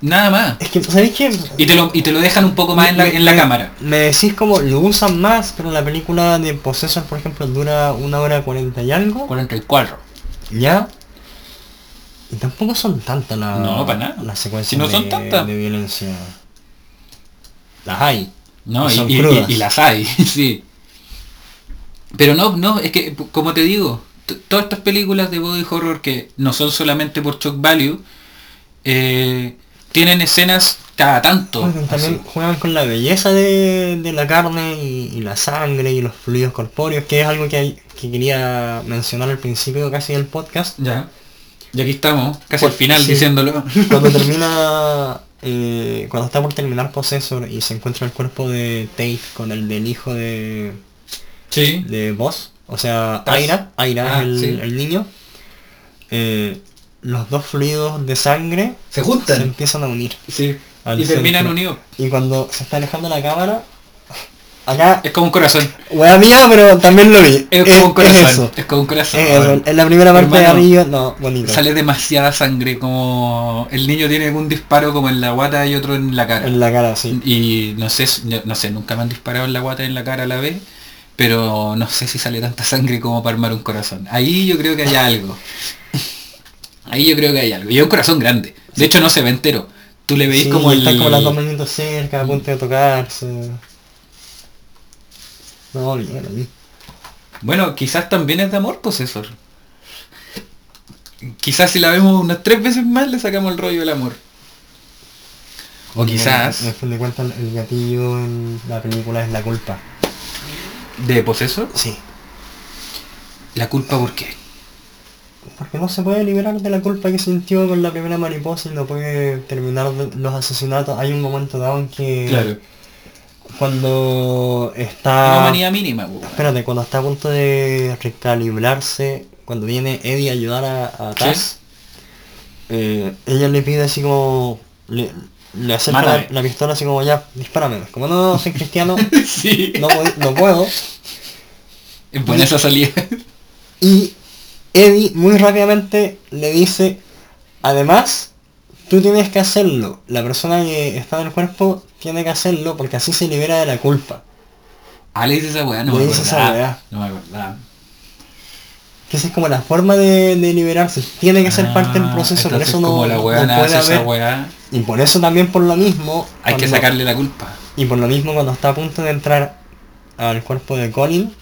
nada más. Es que, ¿sabéis qué? Y te, lo, y te lo dejan un poco más en la, en la me- cámara. Me decís como lo usan más, pero la película de Possessor, por ejemplo, dura una hora cuarenta y algo. 44. ¿Ya? Y tampoco son tantas las No, para nada. las secuencias Si no son de, tantas. de violencia. Las hay. No, Y y, son y- crudas. y- y las hay, (laughs) sí. Pero no, no, es que, como te digo, todas estas películas de body horror que no son solamente por shock value, eh, tienen escenas cada tanto. Bueno, también así. juegan con la belleza de, de la carne y, y la sangre y los fluidos corpóreos, que es algo que, hay- que quería mencionar al principio casi del podcast. Ya. Y aquí estamos, casi Pues, al final sí. diciéndolo. (laughs) Cuando (laughs) termina, eh, cuando está por terminar Possessor y se encuentra el cuerpo de Tate con el del hijo de, Sí. de Boss, o sea. Aira, Aira Ah, es el, sí. el niño, eh, los dos fluidos de sangre Se se juntan. empiezan a unir. Sí. Y terminan unidos. Y cuando se está alejando la cámara, acá, Es como un corazón. wea mía, pero también lo vi. Es como un corazón. eso. Es como un corazón. Es eso. En la primera parte de Hermano, arriba, no, bonito. Sale demasiada sangre, como el niño tiene un disparo como en la guata y otro en la cara. En la cara, sí. Y no sé, no sé, nunca me han disparado en la guata y en la cara a la vez, pero no sé si sale tanta sangre como para armar un corazón. Ahí yo creo que hay algo. Ahí yo creo que hay algo. Y es un corazón grande. De hecho no se ve entero. Tú le veis Sí, como el... Están como las dos manitos cerca, a punto de tocarse. No, bien, ahí. Bueno, quizás también es de amor posesor. Quizás si la vemos unas tres veces más le sacamos el rollo del amor. O quizás En fin de cuentas, el gatillo en la película es la culpa. de posesor. Sí. La culpa por qué. Porque no se puede liberar de la culpa que sintió con la primera mariposa y no puede terminar los asesinatos. Hay un momento dado en que cuando Una está... manía mínima. weón. Espérate, cuando está a punto de recalibrarse, cuando viene Eddie a ayudar a, a Taz, eh, ella le pide así como... Le, le acerca la, pistola así como ya, dispárame. Como no, no soy cristiano, (laughs) sí. no, no puedo. Es buena esa salida. Y Eddie muy rápidamente le dice, además, tú tienes que hacerlo. La persona que está en el cuerpo tiene que hacerlo porque así se libera de la culpa. Ah, le dice esa weá, no Le me dice esa weá. No me acordaba. Que esa es como la forma de, de liberarse. Tiene que ser parte del Ah, proceso, por eso no, la no puede hace esa haber. weá, Y por eso también por lo mismo. hay que sacarle la culpa. Y por lo mismo cuando está a punto de entrar al cuerpo de Colin,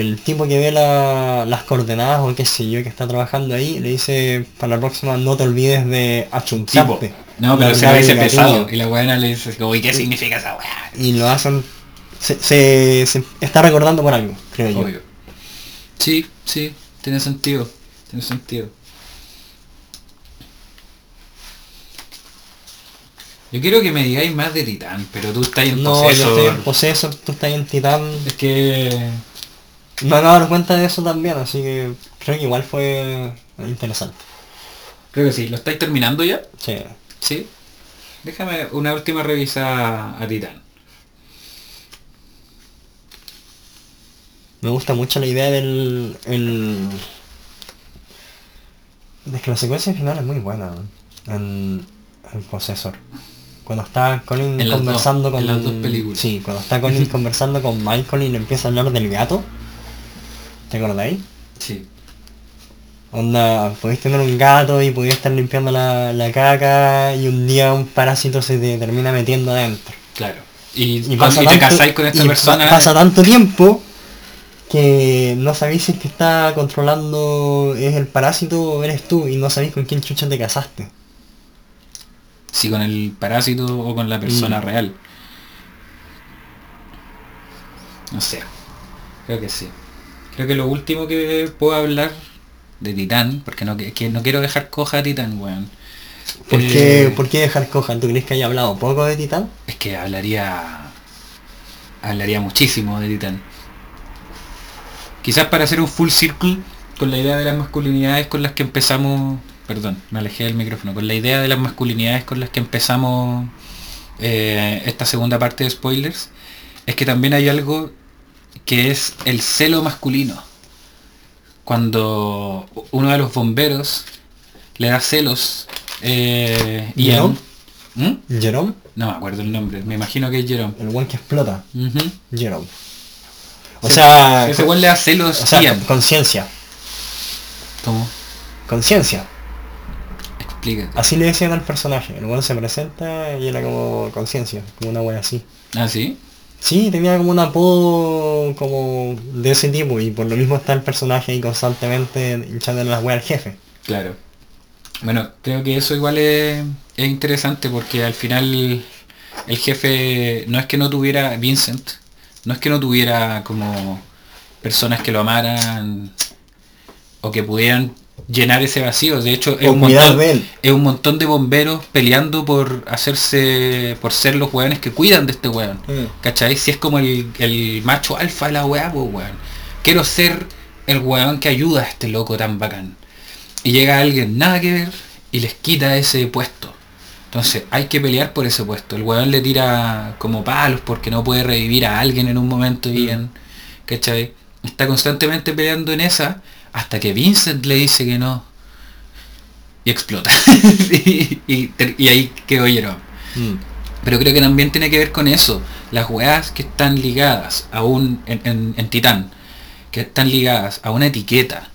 el tipo que ve la- las coordenadas o qué sé yo que está trabajando ahí le dice para la próxima no te olvides de achuntarte. No, pero se dice pesado. Y la weona le dice, como, ¿y qué significa esa weá? Y lo hacen... Se, se- se está recordando por algo, creo yo. Obvio. Sí, sí, tiene sentido. Tiene sentido. Yo quiero que me digáis más de Titán, pero tú estás en No, yo estoy en Possessor, tú estás en Titán. Es que... Me acabo de dar cuenta de eso también, así que creo que igual fue interesante. Creo que sí. ¿Lo estáis terminando ya? Sí. Sí. Déjame una última revisa a Titán. Me gusta mucho la idea del... El... Es que la secuencia final es muy buena en, en Possessor. Cuando está Colin En conversando dos- con... en las dos películas. Sí, cuando está Colin (laughs) conversando con Michael y le empieza a hablar del gato. ¿Te acordáis? Sí. Onda, podéis tener un gato y podéis estar limpiando la, la caca y un día un parásito se te termina metiendo adentro. Claro. Y, Y, cuando- pasa y te casáis con esta y persona... pa- Pasa tanto tiempo que no sabéis si el que está controlando es el parásito o eres tú y no sabéis con quién chucha te casaste. Si con el parásito o con la persona Mm. real. No sé. Creo que sí. Creo que lo último que puedo hablar de Titán, porque no, que, no quiero dejar coja a Titán, weón. ¿Por, Eh, qué, ¿Por qué dejar coja? ¿Tú crees que haya hablado poco de Titán? Es que hablaría. Hablaría muchísimo de Titán. Quizás para hacer un full circle con la idea de las masculinidades con las que empezamos. Perdón, me alejé del micrófono. Con la idea de las masculinidades con las que empezamos eh, esta segunda parte de spoilers. Es que también hay algo que es el celo masculino. Cuando uno de los bomberos le da celos. Eh, y ¿Jerome? ¿Mm? Jerome, No me acuerdo el nombre, me imagino que es Jerome. el one que explota. Jerome. O Se- sea, ese weón le da celos o sea, Ian. conciencia. ¿Cómo? Conciencia. Explícate. Así le decían al personaje. El one se presenta y era como conciencia, como una wea así. ¿Ah, sí? Sí, tenía como un apodo como de ese tipo y por lo mismo está el personaje ahí constantemente hinchándole las weas al jefe. Claro. Bueno, creo que eso igual es, es interesante porque al final el jefe no es que no tuviera Vincent, no es que no tuviera como personas que lo amaran o que pudieran llenar ese vacío. De hecho, es un, montón, de él. es un montón de bomberos peleando por hacerse, por ser los weones que cuidan de este weón. ¿Cachai? Si es como el, el macho alfa de la weá, pues weón. Quiero ser el weón que ayuda a este loco tan bacán. Y llega alguien nada que ver y les quita ese puesto. Entonces hay que pelear por ese puesto. El weón le tira como palos porque no puede revivir a alguien en un momento bien. ¿Cachai? Está constantemente peleando en esa hasta que Vincent le dice que no. Y explota. (laughs) y, y ter- y ahí quedó Jerome. Mm. Pero creo que también tiene que ver con eso. Las weas que están ligadas a un. en, en- en Titán. Que están ligadas a una etiqueta.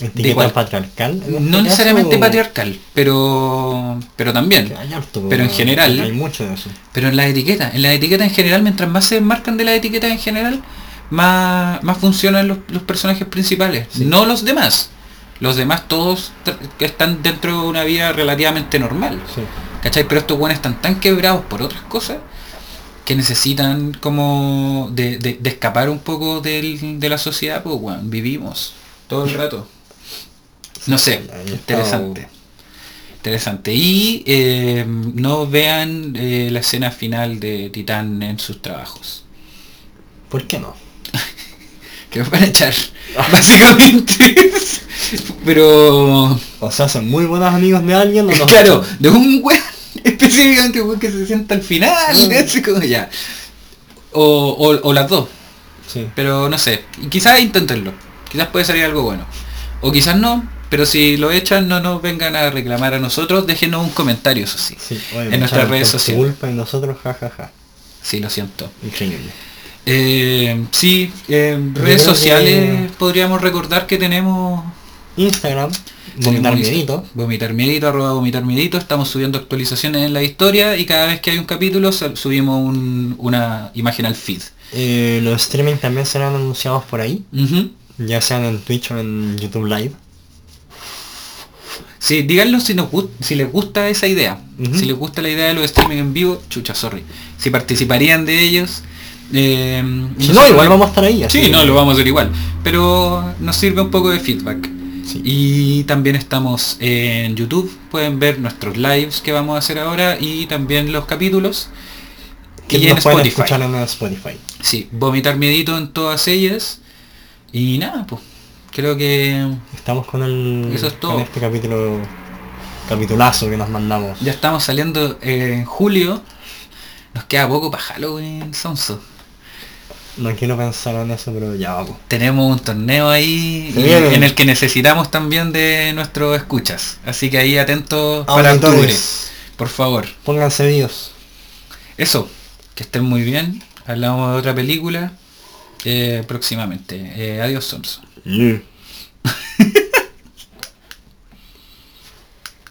Etiqueta igual- patriarcal. este No necesariamente o- patriarcal, pero. pero también. que hay harto, Pero en general- Hay mucho de eso. Pero en las etiquetas, en las etiquetas en general, mientras más se enmarcan de las etiquetas en general, más, más funcionan los, los personajes principales. Sí. No los demás. Los demás todos que están dentro de una vida relativamente normal. Sí. ¿Cachai? Pero estos buenos están tan quebrados por otras cosas que necesitan como de, de- de escapar un poco del- de la sociedad, pues vivimos todo el rato. No sé, interesante. Interesante. Y eh, no vean eh, la escena final de Titán en sus trabajos. ¿Por qué no? Que me van a echar, (laughs) básicamente. Pero O sea, son muy buenos amigos de alguien o no. claro, de un weón (laughs) específicamente un weón que se sienta al final, Mm. así como ya. O, o, o las dos, Sí. pero no sé, quizás inténtenlo, quizás puede salir algo bueno. O quizás no, pero si lo echan no nos vengan a reclamar a nosotros, déjenos un comentario, eso sí. Sí, oye, En nuestras redes sociales. culpa y nosotros jajaja. Sí, lo siento. Increíble. Eh, sí, creo redes que- sociales podríamos recordar que tenemos Instagram, vomitar miedito. Vomitar miedito, arroba vomitar miedito. Estamos subiendo actualizaciones en la historia y cada vez que hay un capítulo su- subimos un- una imagen al feed. Eh, los streaming también serán anunciados por ahí, ya sean en Twitch o en YouTube Live. Sí, díganlo si, nos si les gusta esa idea. Si les gusta la idea de los streaming en vivo, chucha, sorry. Si participarían de ellos. Eh, Si no, igual vamos a estar ahí. así Sí, no, lo vamos a hacer igual. Pero nos sirve un poco de feedback. Sí. Y también estamos en YouTube. Pueden ver nuestros lives que vamos a hacer ahora y también los capítulos. que y en pueden Spotify. escuchar en Spotify. Sí, vomitar miedito en todas ellas. Y nada, pues. Creo que Estamos con el Eso es todo. con este capítulo capitulazo que nos mandamos. ya estamos saliendo en julio. Nos queda poco para Halloween, Sonso. No quiero pensar en eso, pero ya vamos. Tenemos un torneo ahí y- en el que necesitamos también de nuestros escuchas. Así que ahí atentos para octubre, por favor. pónganse vivos. Eso, que estén muy bien. Hablamos de otra película eh, próximamente. Eh, adiós, Sonso. Yeah. (laughs)